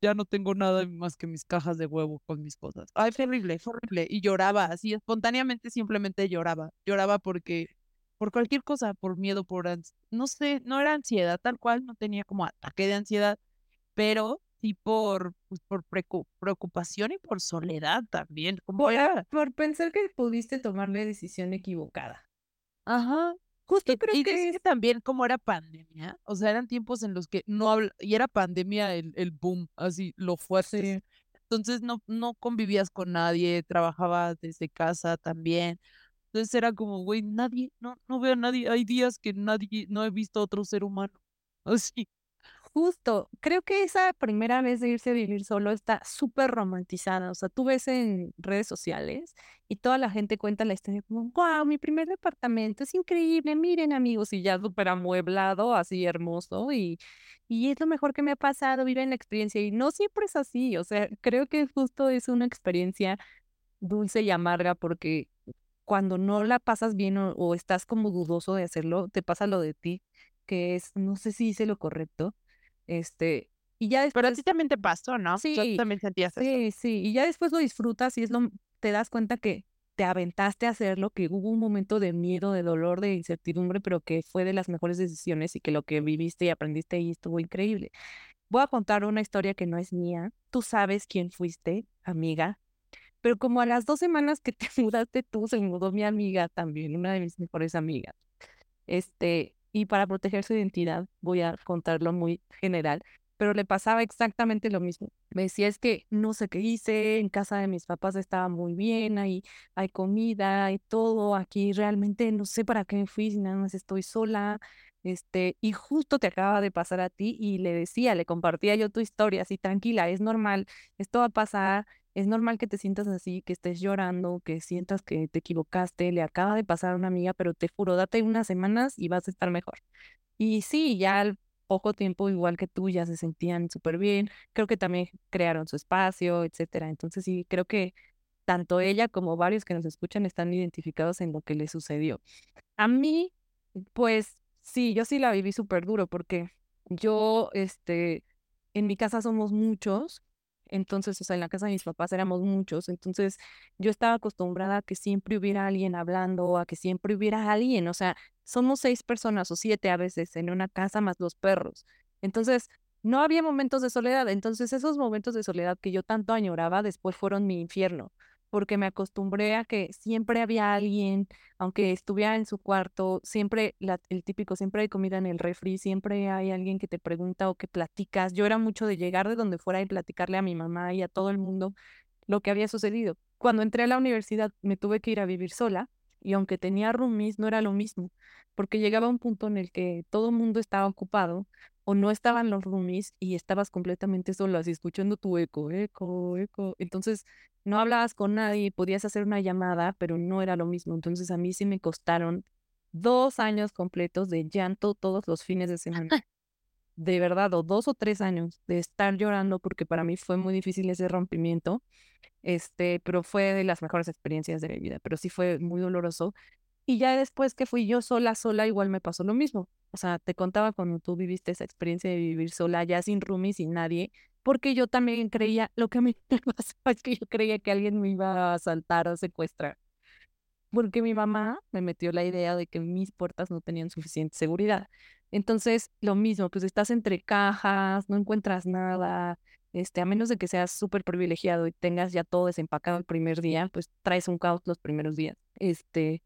ya no tengo nada más que mis cajas de huevo con mis cosas. Ay, fue horrible, fue horrible. Y lloraba así, espontáneamente simplemente lloraba. Lloraba porque, por cualquier cosa, por miedo, por, no sé, no era ansiedad tal cual, no tenía como ataque de ansiedad, pero sí por, pues, por preocupación y por soledad también. Como Por, era, por pensar que pudiste tomar la decisión equivocada. ajá. Justo Y, creo y que es que también como era pandemia, o sea, eran tiempos en los que no habla, y era pandemia el, el boom, así, lo fuerte. Sí. Entonces no, no convivías con nadie, trabajabas desde casa también. Entonces era como, güey, nadie, no, no veo a nadie. Hay días que nadie, no he visto a otro ser humano. [laughs] Así. Justo, creo que esa primera vez de irse a vivir solo está súper romantizada. O sea, tú ves en redes sociales y toda la gente cuenta la historia como, wow, mi primer departamento es increíble, miren amigos, y ya súper amueblado, así hermoso, y, y es lo mejor que me ha pasado, viven la experiencia. Y no siempre es así, o sea, creo que justo es una experiencia dulce y amarga porque cuando no la pasas bien o, o estás como dudoso de hacerlo, te pasa lo de ti, que es, no sé si hice lo correcto, este, y ya Pero a ti también te pasó, ¿no? Sí, también sentías eso. sí, sí, y ya después lo disfrutas y es lo, te das cuenta que te aventaste a hacerlo, que hubo un momento de miedo, de dolor, de incertidumbre, pero que fue de las mejores decisiones y que lo que viviste y aprendiste ahí estuvo increíble. Voy a contar una historia que no es mía. Tú sabes quién fuiste, amiga, pero como a las dos semanas que te [laughs] mudaste tú, se mudó mi amiga también, una de mis mejores amigas. Este, y para proteger su identidad, voy a contarlo muy general, pero le pasaba exactamente lo mismo. Me decía, es que no sé qué hice, en casa de mis papás estaba muy bien, ahí hay comida, hay todo, aquí realmente no sé para qué me fui, si nada más estoy sola, este, y justo te acaba de pasar a ti y le decía, le compartía yo tu historia, así tranquila, es normal, esto va a pasar, es normal que te sientas así, que estés llorando, que sientas que te equivocaste, le acaba de pasar a una amiga, pero te juro, date unas semanas y vas a estar mejor. Y sí, ya al poco tiempo, igual que tú, ya se sentían súper bien, creo que también crearon su espacio, etcétera. Entonces sí, creo que tanto ella como varios que nos escuchan están identificados en lo que le sucedió. A mí, pues Sí, yo sí la viví súper duro porque yo, este, en mi casa somos muchos, entonces, o sea, en la casa de mis papás éramos muchos, entonces yo estaba acostumbrada a que siempre hubiera alguien hablando, a que siempre hubiera alguien, o sea, somos seis personas o siete a veces en una casa más los perros. Entonces, no había momentos de soledad, entonces esos momentos de soledad que yo tanto añoraba después fueron mi infierno porque me acostumbré a que siempre había alguien, aunque estuviera en su cuarto, siempre el típico, siempre hay comida en el refri, siempre hay alguien que te pregunta o que platicas. Yo era mucho de llegar de donde fuera y platicarle a mi mamá y a todo el mundo lo que había sucedido. Cuando entré a la universidad me tuve que ir a vivir sola y aunque tenía roomies no era lo mismo, porque llegaba un punto en el que todo el mundo estaba ocupado o no estaban los roomies y estabas completamente sola, así escuchando tu eco, eco, eco. Entonces no hablabas con nadie, podías hacer una llamada, pero no era lo mismo. Entonces a mí sí me costaron dos años completos de llanto todos los fines de semana. [laughs] De verdad, o dos o tres años de estar llorando porque para mí fue muy difícil ese rompimiento, este, pero fue de las mejores experiencias de mi vida, pero sí fue muy doloroso. Y ya después que fui yo sola, sola, igual me pasó lo mismo. O sea, te contaba cuando tú viviste esa experiencia de vivir sola, ya sin roomie, sin nadie, porque yo también creía, lo que a mí [laughs] me pasaba es que yo creía que alguien me iba a asaltar o secuestrar. Porque mi mamá me metió la idea de que mis puertas no tenían suficiente seguridad. Entonces, lo mismo, pues estás entre cajas, no encuentras nada, este, a menos de que seas súper privilegiado y tengas ya todo desempacado el primer día, pues traes un caos los primeros días. Este,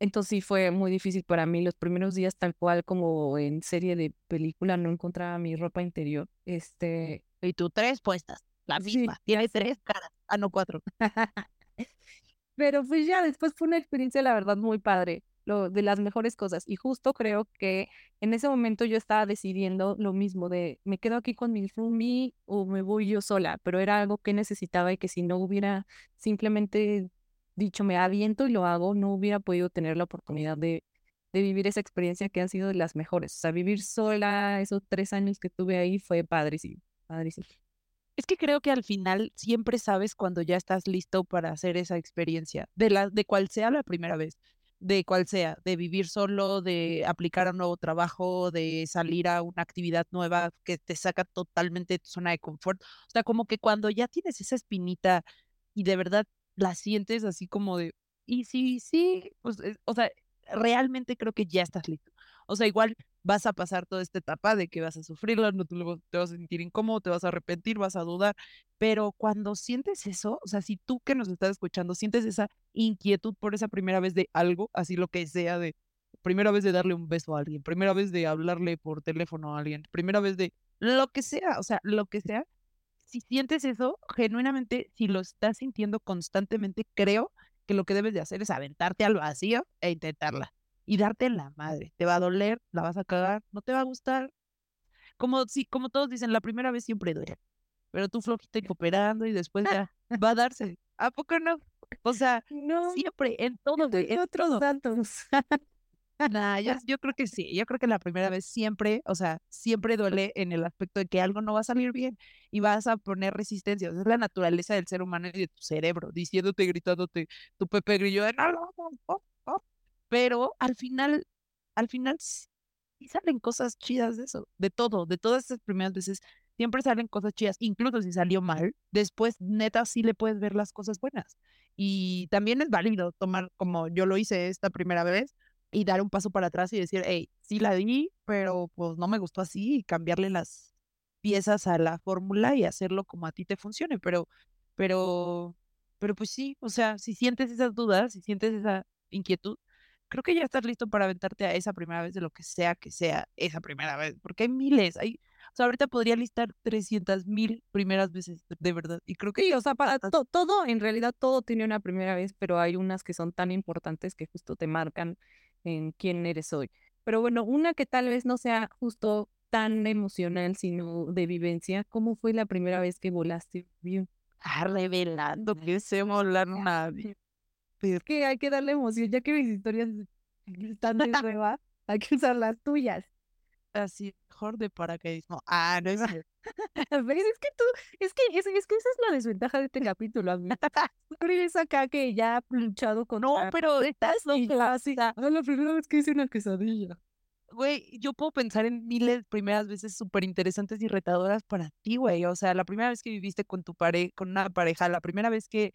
entonces sí fue muy difícil para mí los primeros días, tal cual como en serie de película, no encontraba mi ropa interior. Este. Y tú tres puestas, la misma. Tiene tres caras. Ah, no, cuatro. [laughs] Pero pues ya después fue una experiencia, la verdad, muy padre, lo, de las mejores cosas. Y justo creo que en ese momento yo estaba decidiendo lo mismo de me quedo aquí con mi roomie o me voy yo sola, pero era algo que necesitaba y que si no hubiera simplemente dicho, me aviento y lo hago, no hubiera podido tener la oportunidad de, vivir esa experiencia que han sido de las mejores. O sea, vivir sola esos tres años que tuve ahí fue padrísimo, padrísimo. Es que creo que al final siempre sabes cuando ya estás listo para hacer esa experiencia, de, la, de cual sea la primera vez, de cual sea, de vivir solo, de aplicar a un nuevo trabajo, de salir a una actividad nueva que te saca totalmente de tu zona de confort. O sea, como que cuando ya tienes esa espinita y de verdad la sientes así como de, y sí, sí, pues, o sea, realmente creo que ya estás listo. O sea, igual vas a pasar toda esta etapa de que vas a sufrirla, no te, te vas a sentir incómodo, te vas a arrepentir, vas a dudar, pero cuando sientes eso, o sea, si tú que nos estás escuchando sientes esa inquietud por esa primera vez de algo, así lo que sea, de primera vez de darle un beso a alguien, primera vez de hablarle por teléfono a alguien, primera vez de lo que sea, o sea, lo que sea, si sientes eso, genuinamente, si lo estás sintiendo constantemente, creo que lo que debes de hacer es aventarte al vacío e intentarla. Y darte en la madre. Te va a doler, la vas a cagar, no te va a gustar. Como, si, como todos dicen, la primera vez siempre duele. Pero tú flojita y cooperando y después ya va a darse. ¿A poco no? O sea, no, siempre, en todo, en otros santos. [laughs] Nah, yo, [laughs] yo, creo que sí, yo creo que la primera vez siempre, o sea, siempre duele en el aspecto de que algo no va a salir bien y vas a poner resistencia. es la naturaleza del ser humano y de tu cerebro, diciéndote, gritándote, tu Pepe Grillo de no, no, no, no, Pero al final, al final sí salen cosas chidas de eso, de todo, de todas esas primeras veces, siempre salen cosas chidas, incluso si salió mal, después neta sí le puedes ver las cosas buenas. Y también es válido tomar, como yo lo hice esta primera vez, y dar un paso para atrás y decir, hey, sí la di, pero pues no me gustó así y cambiarle las piezas a la fórmula y hacerlo como a ti te funcione, pero, pero, pero pues sí, o sea, si sientes esas dudas, si sientes esa inquietud, creo que ya estás listo para aventarte a esa primera vez de lo que sea que sea esa primera vez, porque hay miles, hay, O sea, ahorita podría listar 300 mil primeras veces, de verdad. Y creo que Sí, o sea, para to- todo, en realidad todo tiene una primera vez, pero hay unas que son tan importantes que justo te marcan en quién eres hoy. Pero bueno, una que tal vez no sea justo tan emocional, sino de vivencia. ¿Cómo fue la primera vez que volaste? Bien. ah, revelando que sé volar nadie. Es que hay que darle emoción, ya que mis historias están [laughs] de prueba, hay que usar las tuyas. Así, mejor de paracaidismo. Ah, no es cierto. [laughs] ¿Ves? Es que tú, es que, es, es que esa es la desventaja de este capítulo, amiga. [laughs] Tú eres acá que ya ha luchado con No, pero estás así, loca. "Ah, la primera vez que hice una quesadilla. Güey, yo puedo pensar en miles de primeras veces súper interesantes y retadoras para ti, güey. O sea, la primera vez que viviste con tu pareja, con una pareja, la primera vez que,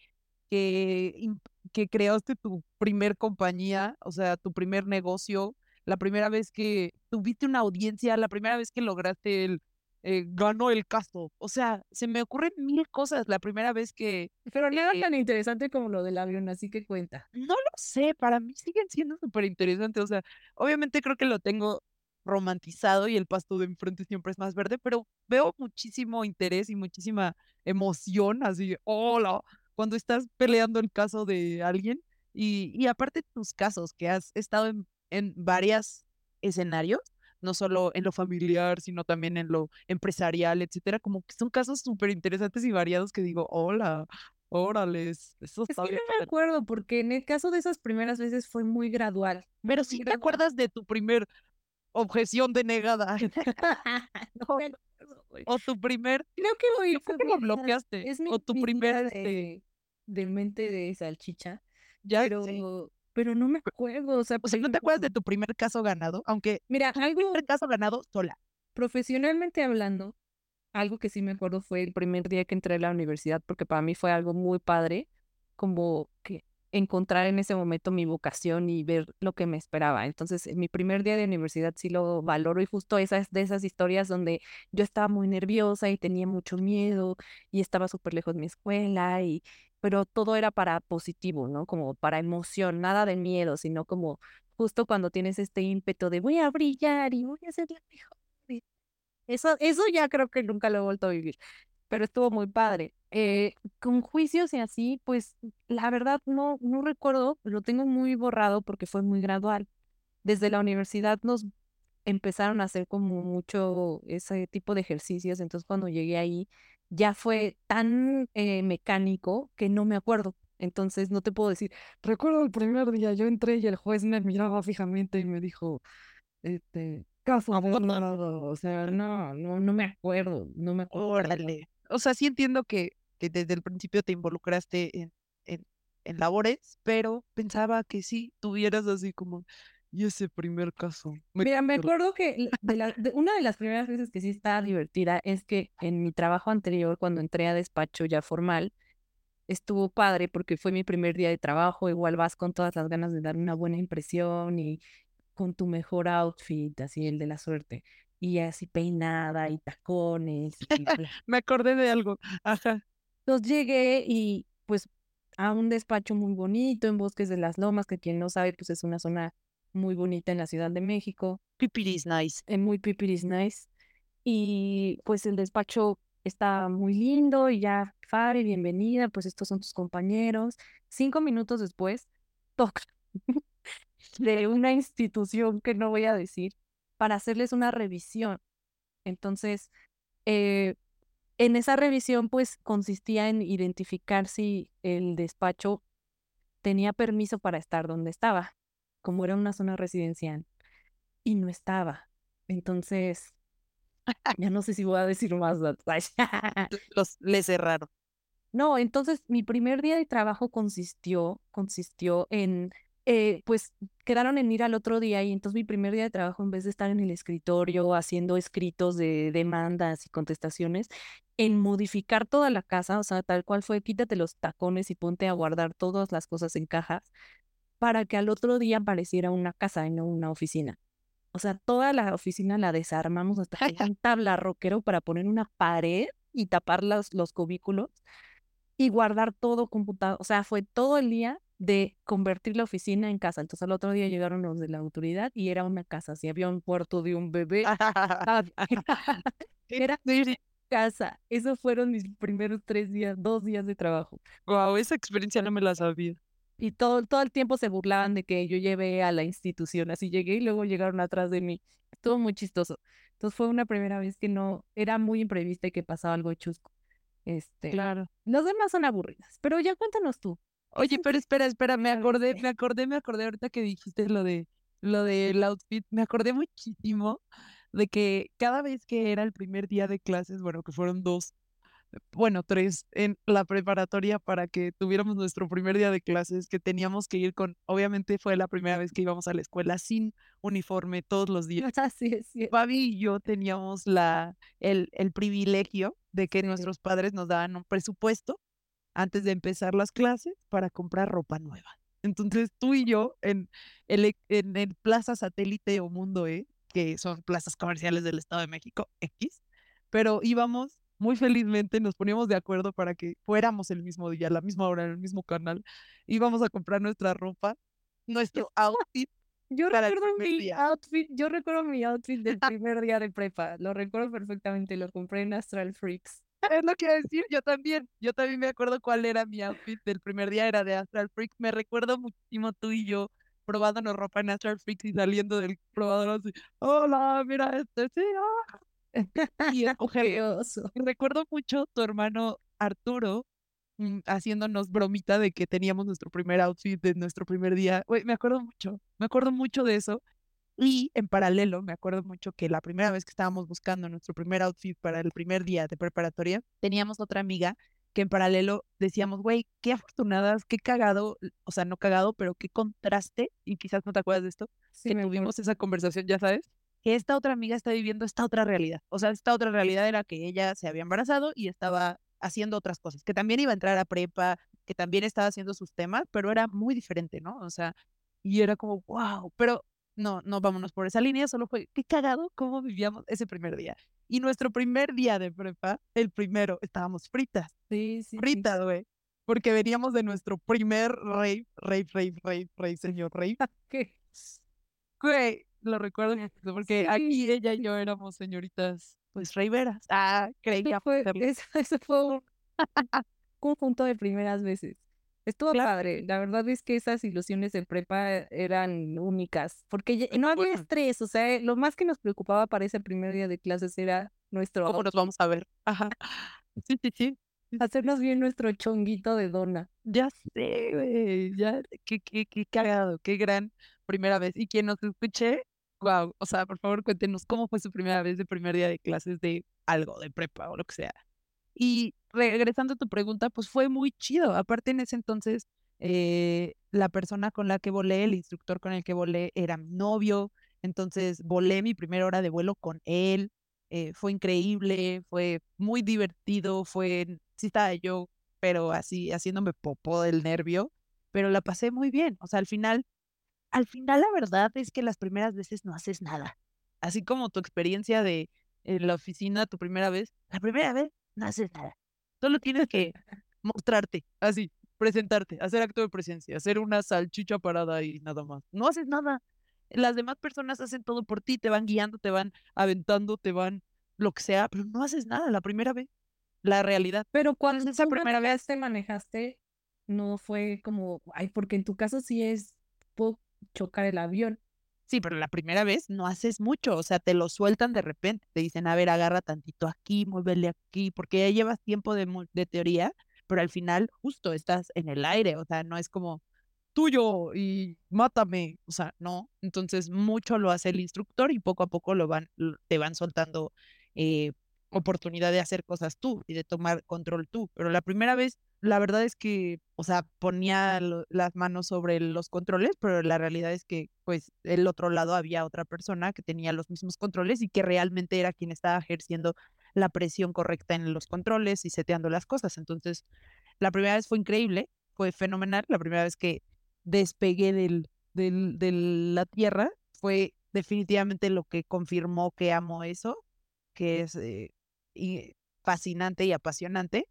que creaste tu primer compañía, o sea, tu primer negocio, la primera vez que tuviste una audiencia, la primera vez que lograste el, eh, ganó el caso. O sea, se me ocurren mil cosas. La primera vez que, Pero nada Eh, tan interesante como lo del avión, así que cuenta. no lo sé, para mí siguen siendo súper interesantes. O sea, obviamente creo que lo tengo romantizado y el pasto de enfrente siempre es más verde, pero veo muchísimo interés y muchísima emoción, así, hola, cuando estás peleando el caso de alguien y, y aparte tus casos, que has estado en, en varios escenarios, no solo en lo familiar, sino también en lo empresarial, etcétera, como que son casos súper interesantes y variados que digo, hola, órales, eso Es está que bien no me acuerdo, porque en el caso de esas primeras veces fue muy gradual. Pero si te acuerdas de tu primer objeción denegada [laughs] no [laughs] o tu primer, Creo que ¿por qué lo bloqueaste? Es mi, o tu mi primer, este, de, de mente de salchicha, ya pero, sé. Pero no me acuerdo. O sea, O sea, ¿no te acuerdas de tu primer caso ganado? Aunque Mira, algo primer caso ganado sola. profesionalmente hablando, algo que sí me acuerdo fue el primer día que entré a la universidad, porque para mí fue algo muy padre, como que encontrar en ese momento mi vocación y ver lo que me esperaba. Entonces, en mi primer día de universidad sí lo valoro y justo esas de esas historias donde yo estaba muy nerviosa y tenía mucho miedo y estaba súper lejos de mi escuela y pero todo era para positivo, ¿no? Como para emoción, nada de miedo, sino como justo cuando tienes este ímpetu de voy a brillar y voy a ser la mejor. Eso, eso ya creo que nunca lo he vuelto a vivir, pero estuvo muy padre. Eh, con juicios y así, pues la verdad no, no recuerdo, lo tengo muy borrado porque fue muy gradual. Desde la universidad nos empezaron a hacer como mucho ese tipo de ejercicios, entonces cuando llegué ahí ya fue tan eh, mecánico que no me acuerdo. Entonces no te puedo decir, recuerdo el primer día, yo entré y el juez me miraba fijamente y me dijo, este, caso abandonado. O sea, no, no, no me acuerdo, no me acuerdo. Órale. O sea, sí entiendo que, que desde el principio te involucraste en, en, en labores, pero pensaba que sí tuvieras así como, y ese primer caso. me Mira, me acuerdo". que l- de la- de una de las primeras veces que sí estaba divertida es que en mi trabajo anterior, cuando entré a despacho ya formal, estuvo padre porque fue mi primer día de trabajo, igual vas con todas las ganas de dar una buena impresión y con tu mejor outfit, así el de la suerte, y así peinada y tacones. y. [laughs] Me acordé de algo. Ajá. Entonces llegué y pues a un despacho muy bonito en Bosques de las Lomas, que quien no sabe, pues es una zona muy bonita en la Ciudad de México Pipiris nice. eh, muy pipiris nice. Y pues el despacho está muy lindo y ya, Fari, bienvenida, pues estos son tus compañeros. Cinco minutos después, toca [laughs] de una institución que no voy a decir para hacerles una revisión. Entonces, eh, en esa revisión, pues consistía en identificar si el despacho tenía permiso para estar donde estaba, como era una zona residencial, y no estaba. Entonces, [laughs] ya no sé si voy a decir más. [laughs] Los, le cerraron. No, entonces mi primer día de trabajo consistió, consistió en, eh, pues quedaron en ir al otro día y entonces mi primer día de trabajo en vez de estar en el escritorio haciendo escritos de demandas y contestaciones, en modificar toda la casa, o sea, tal cual fue, quítate los tacones y ponte a guardar todas las cosas en cajas para que al otro día pareciera una casa y no una oficina. O sea, toda la oficina la desarmamos hasta que [laughs] un tablarroquero para poner una pared y tapar los, los cubículos y guardar todo computado. O sea, fue todo el día de convertir la oficina en casa. Entonces al otro día llegaron los de la autoridad y era una casa, así había un cuarto de un bebé. [laughs] [laughs] Era casa. Esos fueron mis primeros tres días, dos días de trabajo. Wow, esa experiencia no me la sabía. Y todo, todo el tiempo se burlaban de que yo llevé a la institución. Así llegué y luego llegaron atrás de mí. Estuvo muy chistoso. Entonces fue una primera vez que no, era muy imprevista y que pasaba algo chusco. Este, Claro. los demás son aburridas, pero ya cuéntanos tú. Oye, pero espera, espera, me acordé, me acordé, me acordé ahorita que dijiste lo de lo del outfit, me acordé muchísimo de que cada vez que era el primer día de clases, bueno, que fueron dos, bueno, tres en la preparatoria para que tuviéramos nuestro primer día de clases, que teníamos que ir con, obviamente fue la primera vez que íbamos a la escuela sin uniforme todos los días. [laughs] Así es, sí. Fabi y yo teníamos la, el, el privilegio de que Sí. nuestros padres nos daban un presupuesto antes de empezar las clases para comprar ropa nueva. Entonces tú y yo en el, e- en el Plaza Satélite o Mundo E, que son plazas comerciales del Estado de México, X, pero íbamos muy felizmente, nos poníamos de acuerdo para que fuéramos el mismo día, a la misma hora, en el mismo canal, íbamos a comprar nuestra ropa, nuestro [laughs] outfit Yo recuerdo mi día. outfit, yo recuerdo mi outfit del [laughs] primer día de prepa, lo recuerdo perfectamente, lo compré en Astral Freaks. Es lo que iba a decir, yo también, yo también me acuerdo cuál era mi outfit del primer día, era de Astral Freaks, me recuerdo muchísimo tú y yo probándonos ropa en Astral Freaks y saliendo del probador así, hola, mira este, sí, ah". Y [laughs] es mujer, Qué oso. y recuerdo mucho tu hermano Arturo mm, haciéndonos bromita de que teníamos nuestro primer outfit de nuestro primer día, me acuerdo mucho, me acuerdo mucho de eso, y en paralelo, me acuerdo mucho que la primera vez que estábamos buscando nuestro primer outfit para el primer día de preparatoria, teníamos otra amiga que en paralelo decíamos, güey, qué afortunadas, qué cagado, o sea, no cagado, pero qué contraste, y quizás no te acuerdas de esto, Sí, que tuvimos esa conversación, ya sabes, que esta otra amiga está viviendo esta otra realidad. O sea, esta otra realidad era que ella se había embarazado y estaba haciendo otras cosas, que también iba a entrar a prepa, que también estaba haciendo sus temas, pero era muy diferente, ¿no? O sea, y era como, wow, pero no, no vámonos por esa línea, solo fue, qué cagado cómo vivíamos ese primer día. Y nuestro primer día de prepa, el primero, estábamos fritas, Sí, sí, fritas, güey. Porque veníamos de nuestro primer rave, rave, rave, rave, rave, señor rave. [laughs] ¿Qué? Güey, lo recuerdo porque Sí. aquí ella y yo éramos señoritas, pues raveras. Ah, creía fue, eso, eso fue un [laughs] conjunto de primeras veces. Estuvo Claro. padre. La verdad es que esas ilusiones de prepa eran únicas, porque no había Bueno. estrés, o sea, lo más que nos preocupaba para ese primer día de clases era nuestro ¿Cómo nos vamos a ver? Ajá. [laughs] Sí, sí, sí. hacernos bien nuestro chonguito de dona. Ya sé, güey. Ya, qué, qué, qué cagado, qué gran primera vez. Y quien nos escuche, wow. O sea, por favor, cuéntenos cómo fue su primera vez de primer día de clases de algo, de prepa o lo que sea. Y regresando a tu pregunta, pues fue muy chido. Aparte, en ese entonces, eh, la persona con la que volé, el instructor con el que volé, era mi novio. Entonces, volé mi primera hora de vuelo con él. eh, fue increíble, fue muy divertido, fue, sí estaba yo, pero así, haciéndome popó del nervio, pero la pasé muy bien. O sea, al final, al final la verdad es que las primeras veces no haces nada. Así como tu experiencia de en la oficina, tu primera vez, la primera vez no haces nada. Solo tienes que mostrarte, así, presentarte, hacer acto de presencia, hacer una salchicha parada y nada más. No haces nada. Las demás personas hacen todo por ti, te van guiando, te van aventando, te van lo que sea, pero no haces nada la primera vez. La realidad. Pero cuando esa primera vez- manejaste, manejaste, no fue como, ay, porque en tu caso sí es, puedo chocar el avión. Sí, pero la primera vez no haces mucho, o sea, te lo sueltan de repente, te dicen, a ver, agarra tantito aquí, muévele aquí, porque ya llevas tiempo de, de teoría, pero al final justo estás en el aire, o sea, no es como tuyo y mátame, o sea, no, entonces mucho lo hace el instructor y poco a poco lo van, te van soltando eh, oportunidad de hacer cosas tú y de tomar control tú, pero la primera vez, la verdad es que, o sea, ponía lo- las manos sobre los controles, pero la realidad es que, pues, del otro lado había otra persona que tenía los mismos controles y que realmente era quien estaba ejerciendo la presión correcta en los controles y seteando las cosas. Entonces, la primera vez fue increíble, fue fenomenal. La primera vez que despegué del, del, de la tierra fue definitivamente lo que confirmó que amo eso, que es eh, y fascinante y apasionante,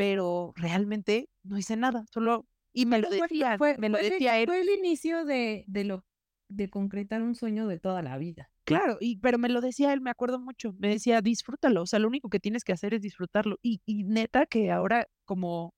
pero realmente no hice nada, solo Y me lo Fue- decía, fue, me lo fue el- decía él. fue el inicio de, de lo de concretar un sueño de toda la vida. Claro, y, pero me lo decía él, me acuerdo mucho. Me decía, disfrútalo, o sea, lo único que tienes que hacer es disfrutarlo. Y, y neta que ahora, como,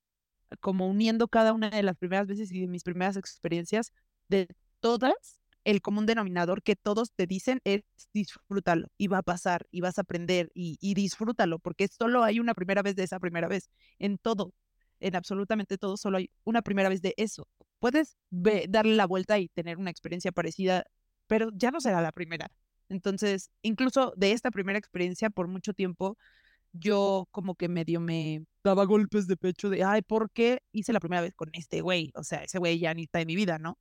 como uniendo cada una de las primeras veces y de mis primeras experiencias, de todas, el común denominador que todos te dicen es disfrútalo, y va a pasar, y vas a aprender, y, y disfrútalo, porque solo hay una primera vez de esa primera vez. En todo, en absolutamente todo, solo hay una primera vez de eso. Puedes ve- darle la vuelta y tener una experiencia parecida, pero ya no será la primera. Entonces, incluso de esta primera experiencia, por mucho tiempo, yo como que medio me daba golpes de pecho de, ay, ¿por qué hice la primera vez con este güey? O sea, ese güey ya ni está en mi vida, ¿no?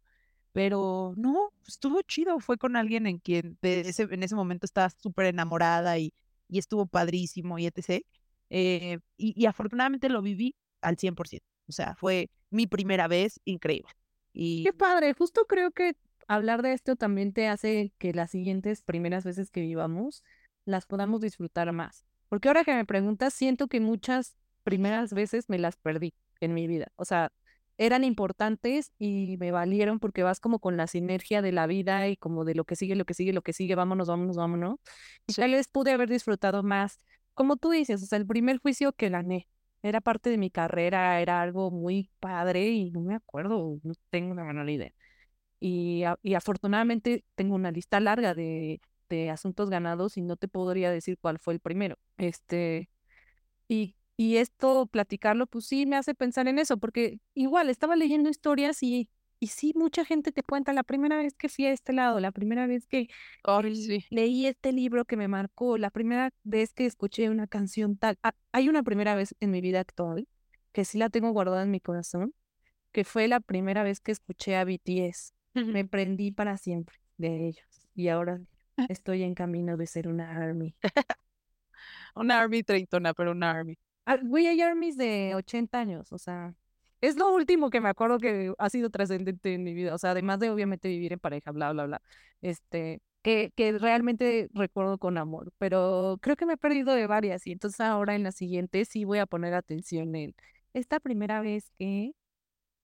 Pero no, estuvo chido, fue con alguien en quien de ese, en ese momento estaba súper enamorada y, y estuvo padrísimo y etc. Eh, y, y afortunadamente lo viví al 100%. O sea, fue mi primera vez increíble. Y Qué padre, justo creo que hablar de esto también te hace que las siguientes primeras veces que vivamos las podamos disfrutar más. Porque ahora que me preguntas, siento que muchas primeras veces me las perdí en mi vida. O sea, eran importantes y me valieron porque vas como con la sinergia de la vida y como de lo que sigue, lo que sigue, lo que sigue, vámonos, vámonos, vámonos. Y tal vez pude haber disfrutado más. Como tú dices, o sea, el primer juicio que gané era parte de mi carrera, era algo muy padre y no me acuerdo, no tengo una menor idea. Y, y afortunadamente tengo una lista larga de, de asuntos ganados y no te podría decir cuál fue el primero. Este, y, y esto, platicarlo, pues sí me hace pensar en eso, porque igual estaba leyendo historias y, y sí, mucha gente te cuenta la primera vez que fui a este lado, la primera vez que sí. leí este libro que me marcó, la primera vez que escuché una canción tal. Ah, hay una primera vez en mi vida actual que sí la tengo guardada en mi corazón, que fue la primera vez que escuché a BTS. Me prendí para siempre de ellos y ahora [laughs] estoy en camino de ser una ARMY. [laughs] Una army treintona, pero una army. Ah, Güey, hay ARMYs de 80 años, o sea, es lo último que me acuerdo que ha sido trascendente en mi vida, o sea, además de obviamente vivir en pareja, bla, bla, bla, este, que, que realmente recuerdo con amor, pero creo que me he perdido de varias y entonces ahora en la siguiente sí voy a poner atención en esta primera vez que...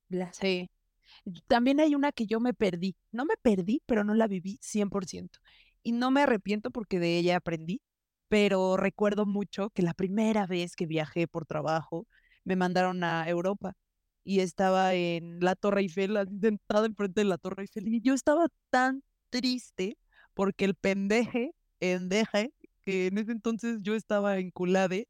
Bla. Sí. También hay una que yo me perdí. No me perdí, pero no la viví 100%. Y no me arrepiento porque de ella aprendí, pero recuerdo mucho que la primera vez que viajé por trabajo me mandaron a Europa y estaba en la Torre Eiffel, sentada enfrente de la Torre Eiffel y yo estaba tan triste porque el pendeje, endeje, que en ese entonces yo estaba enculade,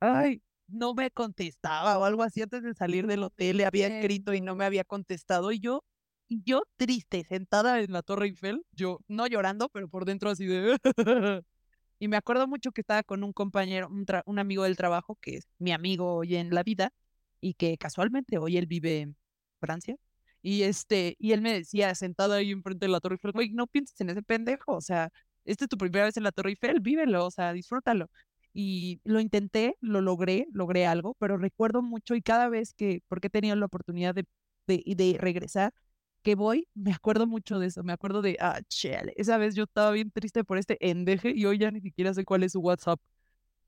ay, no me contestaba o algo así antes de salir del hotel, le había escrito y no me había contestado y yo, yo triste, sentada en la Torre Eiffel, yo no llorando, pero por dentro así de... [laughs] y me acuerdo mucho que estaba con un compañero, un, un amigo del trabajo, que es mi amigo hoy en la vida, y que casualmente hoy él vive en Francia. Y este, y él me decía, sentado ahí enfrente de la Torre Eiffel, güey, no pienses en ese pendejo, o sea, esta es tu primera vez en la Torre Eiffel, vívelo, o sea, disfrútalo. Y lo intenté, lo logré, logré algo, pero recuerdo mucho y cada vez que, porque he tenido la oportunidad de, de, de regresar, que voy, me acuerdo mucho de eso, me acuerdo de, ah, chale, esa vez yo estaba bien triste por este endeje y hoy ya ni siquiera sé cuál es su WhatsApp.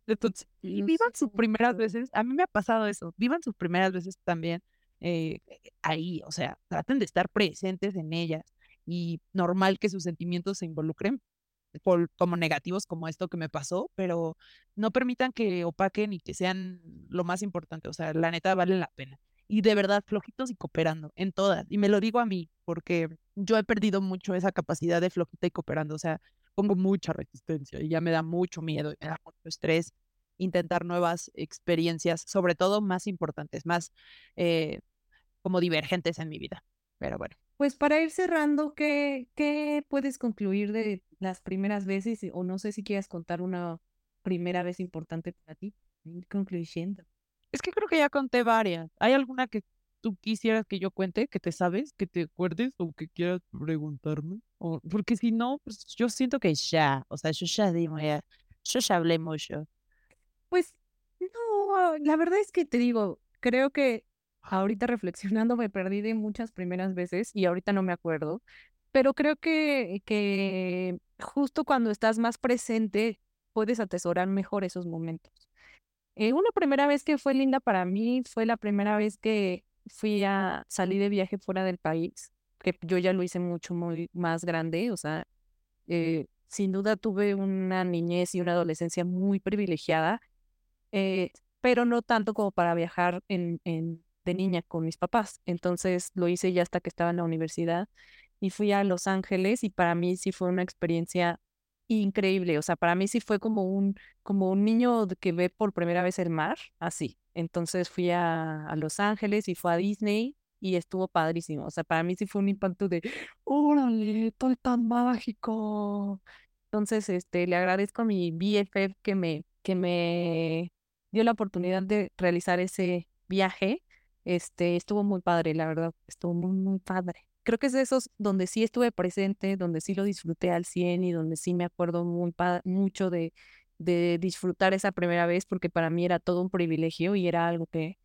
Entonces, y vivan sus primeras veces, a mí me ha pasado eso, vivan sus primeras veces también eh, ahí, o sea, traten de estar presentes en ellas y normal que sus sentimientos se involucren por- como negativos como esto que me pasó, pero no permitan que opaquen y que sean lo más importante, o sea, la neta vale la pena. Y de verdad, flojitos y cooperando en todas. Y me lo digo a mí, porque yo he perdido mucho esa capacidad de flojita y cooperando, o sea, pongo mucha resistencia y ya me da mucho miedo y me da mucho estrés intentar nuevas experiencias, sobre todo más importantes, más eh, como divergentes en mi vida. Pero bueno. Pues para ir cerrando, ¿qué, qué puedes concluir de las primeras veces? O no sé si quieras contar una primera vez importante para ti. Ir concluyendo. Es que creo que ya conté varias. ¿Hay alguna que tú quisieras que yo cuente, que te sabes, que te acuerdes o que quieras preguntarme? Porque si no, pues yo siento que ya, o sea, yo ya digo, ya, yo ya hablé mucho. Pues no, la verdad es que te digo, creo que ahorita reflexionando me perdí de muchas primeras veces y ahorita no me acuerdo, pero creo que, que justo cuando estás más presente puedes atesorar mejor esos momentos. Eh, una primera vez que fue linda para mí fue la primera vez que fui a salir de viaje fuera del país, que yo ya lo hice mucho, muy más grande, o sea, eh, sin duda tuve una niñez y una adolescencia muy privilegiada, eh, pero no tanto como para viajar en, en, de niña con mis papás. Entonces lo hice ya hasta que estaba en la universidad y fui a Los Ángeles y para mí sí fue una experiencia increíble. O sea, para mí sí fue como un, como un niño que ve por primera vez el mar, así. Entonces fui a, a Los Ángeles y fue a Disney y estuvo padrísimo. O sea, para mí sí fue un impacto de, órale, todo tan mágico. Entonces, este, le agradezco a mi BFF que me, que me dio la oportunidad de realizar ese viaje. Este, estuvo muy padre, la verdad, estuvo muy, muy padre. Creo que es de esos donde sí estuve presente, donde sí lo disfruté al 100 y donde sí me acuerdo muy mucho de, de disfrutar esa primera vez, porque para mí era todo un privilegio y era algo que,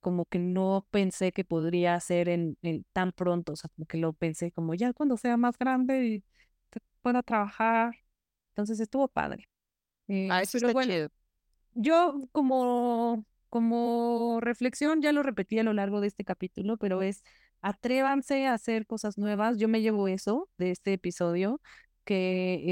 como que no pensé que podría hacer en, tan pronto, o sea, como que lo pensé como ya cuando sea más grande y pueda trabajar. Entonces estuvo padre. Eh, ah, eso pero bueno, yo como, como reflexión ya lo repetí a lo largo de este capítulo, pero es atrévanse a hacer cosas nuevas. Yo me llevo eso de este episodio, que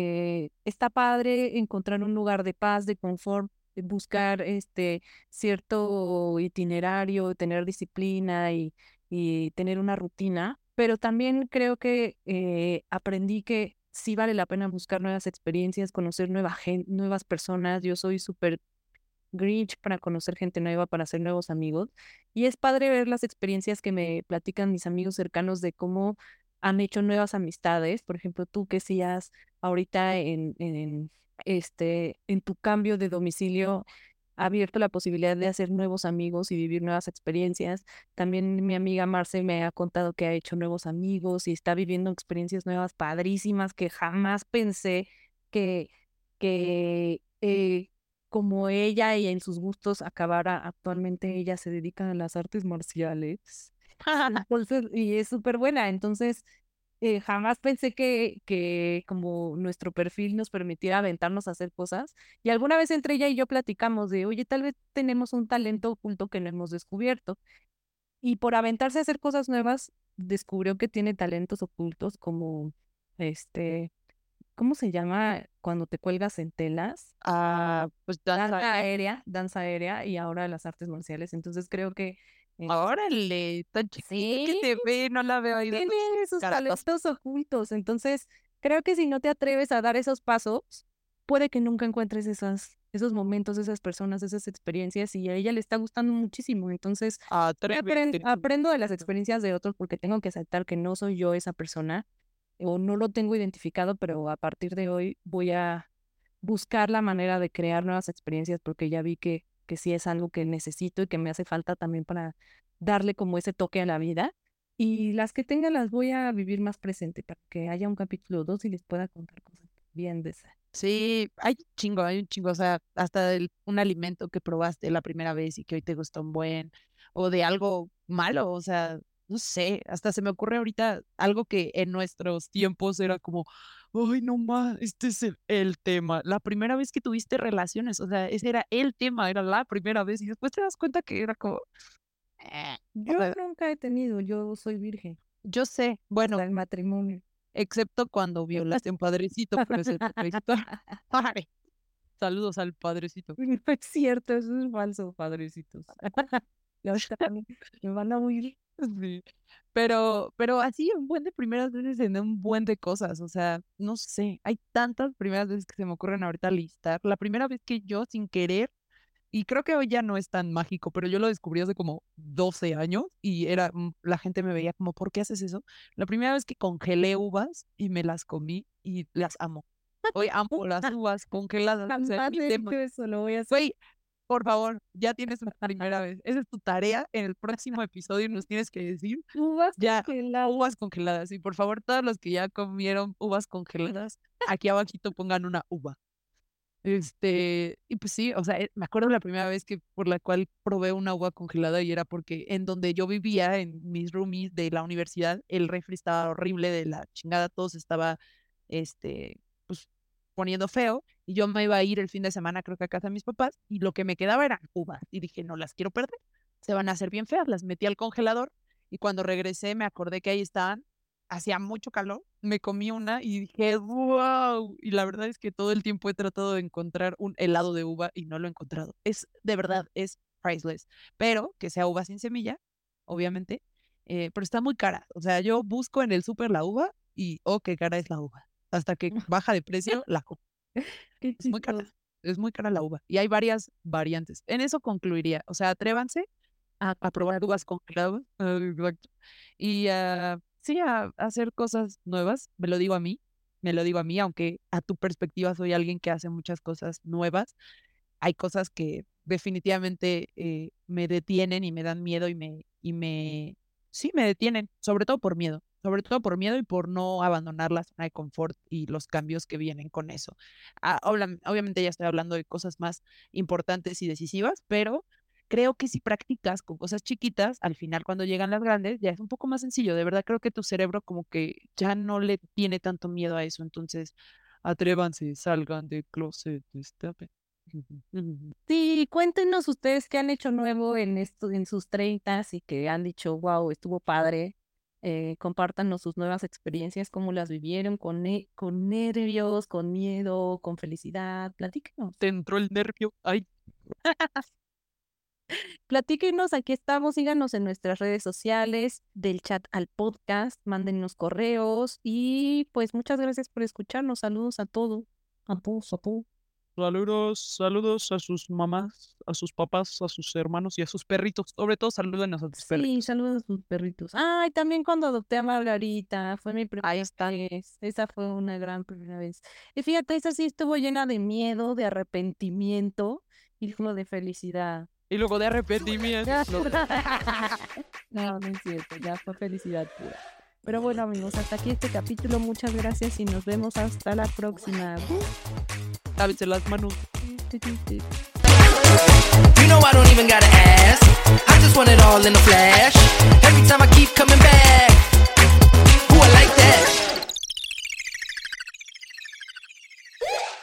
eh, está padre encontrar un lugar de paz, de confort, buscar este cierto itinerario, tener disciplina y, y tener una rutina, pero también creo que eh, aprendí que sí vale la pena buscar nuevas experiencias, conocer nueva gente, nuevas personas. Yo soy súper Grinch para conocer gente nueva, para hacer nuevos amigos. Y es padre ver las experiencias que me platican mis amigos cercanos de cómo han hecho nuevas amistades. Por ejemplo, tú que seas ahorita en, en, este, en tu cambio de domicilio ha abierto la posibilidad de hacer nuevos amigos y vivir nuevas experiencias. También mi amiga Marce me ha contado que ha hecho nuevos amigos y está viviendo experiencias nuevas padrísimas que jamás pensé que, que eh, como ella y en sus gustos acabara actualmente ella se dedica a las artes marciales. [laughs] y es súper buena. Entonces, eh, jamás pensé que, que como nuestro perfil nos permitiera aventarnos a hacer cosas. Y alguna vez entre ella y yo platicamos de, oye, tal vez tenemos un talento oculto que no hemos descubierto. Y por aventarse a hacer cosas nuevas, descubrió que tiene talentos ocultos como, este, ¿cómo se llama cuando te cuelgas en telas? Ah, pues danza, aérea, danza aérea y ahora las artes marciales. Entonces creo que Órale, tan sí, que te ve, no la veo ahí. Tiene esos talentos ocultos. Entonces, creo que si no te atreves a dar esos pasos, puede que nunca encuentres esas, esos momentos, esas personas, esas experiencias y a ella le está gustando muchísimo. Entonces, aprendo de las experiencias de otros porque tengo que aceptar que no soy yo esa persona o no lo tengo identificado, pero a partir de hoy voy a buscar la manera de crear nuevas experiencias porque ya vi que que sí es algo que necesito y que me hace falta también para darle como ese toque a la vida. Y las que tenga las voy a vivir más presente para que haya un capítulo 2 y les pueda contar cosas bien de esa. Sí, hay un chingo, hay un chingo, o sea, hasta un alimento que probaste la primera vez y que hoy te gustó un buen, o de algo malo, o sea, no sé, hasta se me ocurre ahorita algo que en nuestros tiempos era como, ay, no más, este es el, tema. La primera vez que tuviste relaciones, o sea, ese era el tema, era la primera vez y después te das cuenta que era como... Eh, yo nunca he tenido, yo soy virgen. Yo sé, bueno. el matrimonio. Excepto cuando violaste a un padrecito, pero es el [laughs] Saludos al padrecito. [laughs] No es cierto, eso es falso, padrecitos. [laughs] me van a huir. Sí. Pero, pero así un buen de primeras veces en un buen de cosas. O sea, no sé, hay tantas primeras veces que se me ocurren ahorita listar. La primera vez que yo sin querer, y creo que hoy ya no es tan mágico, pero yo lo descubrí hace como 12 años y era, mm, la gente me veía como, ¿por qué haces eso? La primera vez que congelé uvas y me las comí y las amo. Hoy amo [laughs] las uvas congeladas. eso lo voy a hacer por favor, ya tienes una primera vez. Esa es tu tarea. En el próximo episodio nos tienes que decir. Uvas ya, congeladas. Uvas congeladas. Y por favor, todos los que ya comieron uvas congeladas, aquí abajito pongan una uva. Este, y pues sí, o sea, eh, me acuerdo la primera vez que por la cual probé una uva congelada y era porque en donde yo vivía, en mis roomies de la universidad, el refri estaba horrible de la chingada, todos estaba, este, poniendo feo y yo me iba a ir el fin de semana creo que a casa de mis papás y lo que me quedaba eran uvas y dije, no las quiero perder. se van a hacer bien feas. Las metí al congelador y cuando regresé me acordé que ahí estaban. Hacía mucho calor, me comí una y dije, wow. Y la verdad es que todo el tiempo he tratado de encontrar un helado de uva y no lo he encontrado. Es de verdad, es priceless. Pero que sea uva sin semilla, obviamente. eh, pero está muy cara. O sea, yo busco en el súper la uva y, oh, qué cara es la uva. Hasta que [laughs] baja de precio, la. Qué Es muy cara. Es muy cara la uva. Y hay varias variantes. En eso concluiría. O sea, atrévanse a, a probar uvas congeladas. [laughs] ah, Exacto. Y ah, sí, a, a hacer cosas nuevas. Me lo digo a mí. Me lo digo a mí, aunque a tu perspectiva soy alguien que hace muchas cosas nuevas. Hay cosas que definitivamente eh, me detienen y me dan miedo y me, y me, sí, me detienen, sobre todo por miedo, sobre todo por miedo y por no abandonar la zona de confort y los cambios que vienen con eso. Ah, obviamente ya estoy hablando de cosas más importantes y decisivas, pero creo que si practicas con cosas chiquitas, al final cuando llegan las grandes ya es un poco más sencillo. De verdad creo que tu cerebro como que ya no le tiene tanto miedo a eso. Entonces, atrévanse, salgan del closet, destapen. Sí, cuéntenos ustedes qué han hecho nuevo en esto, en sus treintas y que han dicho, wow, estuvo padre. Eh, compártanos sus nuevas experiencias, cómo las vivieron, con, ne- con nervios, con miedo, con felicidad. Platíquenos. Te entró el nervio. Ay, [laughs] Platíquenos, aquí estamos, síganos en nuestras redes sociales, del chat al podcast, mándennos correos y pues muchas gracias por escucharnos. Saludos a todos, a todos, a todos. Saludos, saludos a sus mamás, a sus papás, a sus hermanos y a sus perritos. Sobre todo saluden a sus Sí, perritos. saludos a sus perritos. Ay, también cuando adopté a Margarita, fue mi primera Ahí está. vez. Esa fue una gran primera vez. Y fíjate, esa sí estuvo llena de miedo, de arrepentimiento y luego de felicidad. Y luego de arrepentimiento. [laughs] No, no es cierto, ya fue felicidad pura. Pero bueno, amigos, hasta aquí este capítulo. Muchas gracias y nos vemos hasta la próxima. lavarse las manos. You know I don't even gotta ask. I just want it all in a flash. Every time I keep coming back. Who I like that.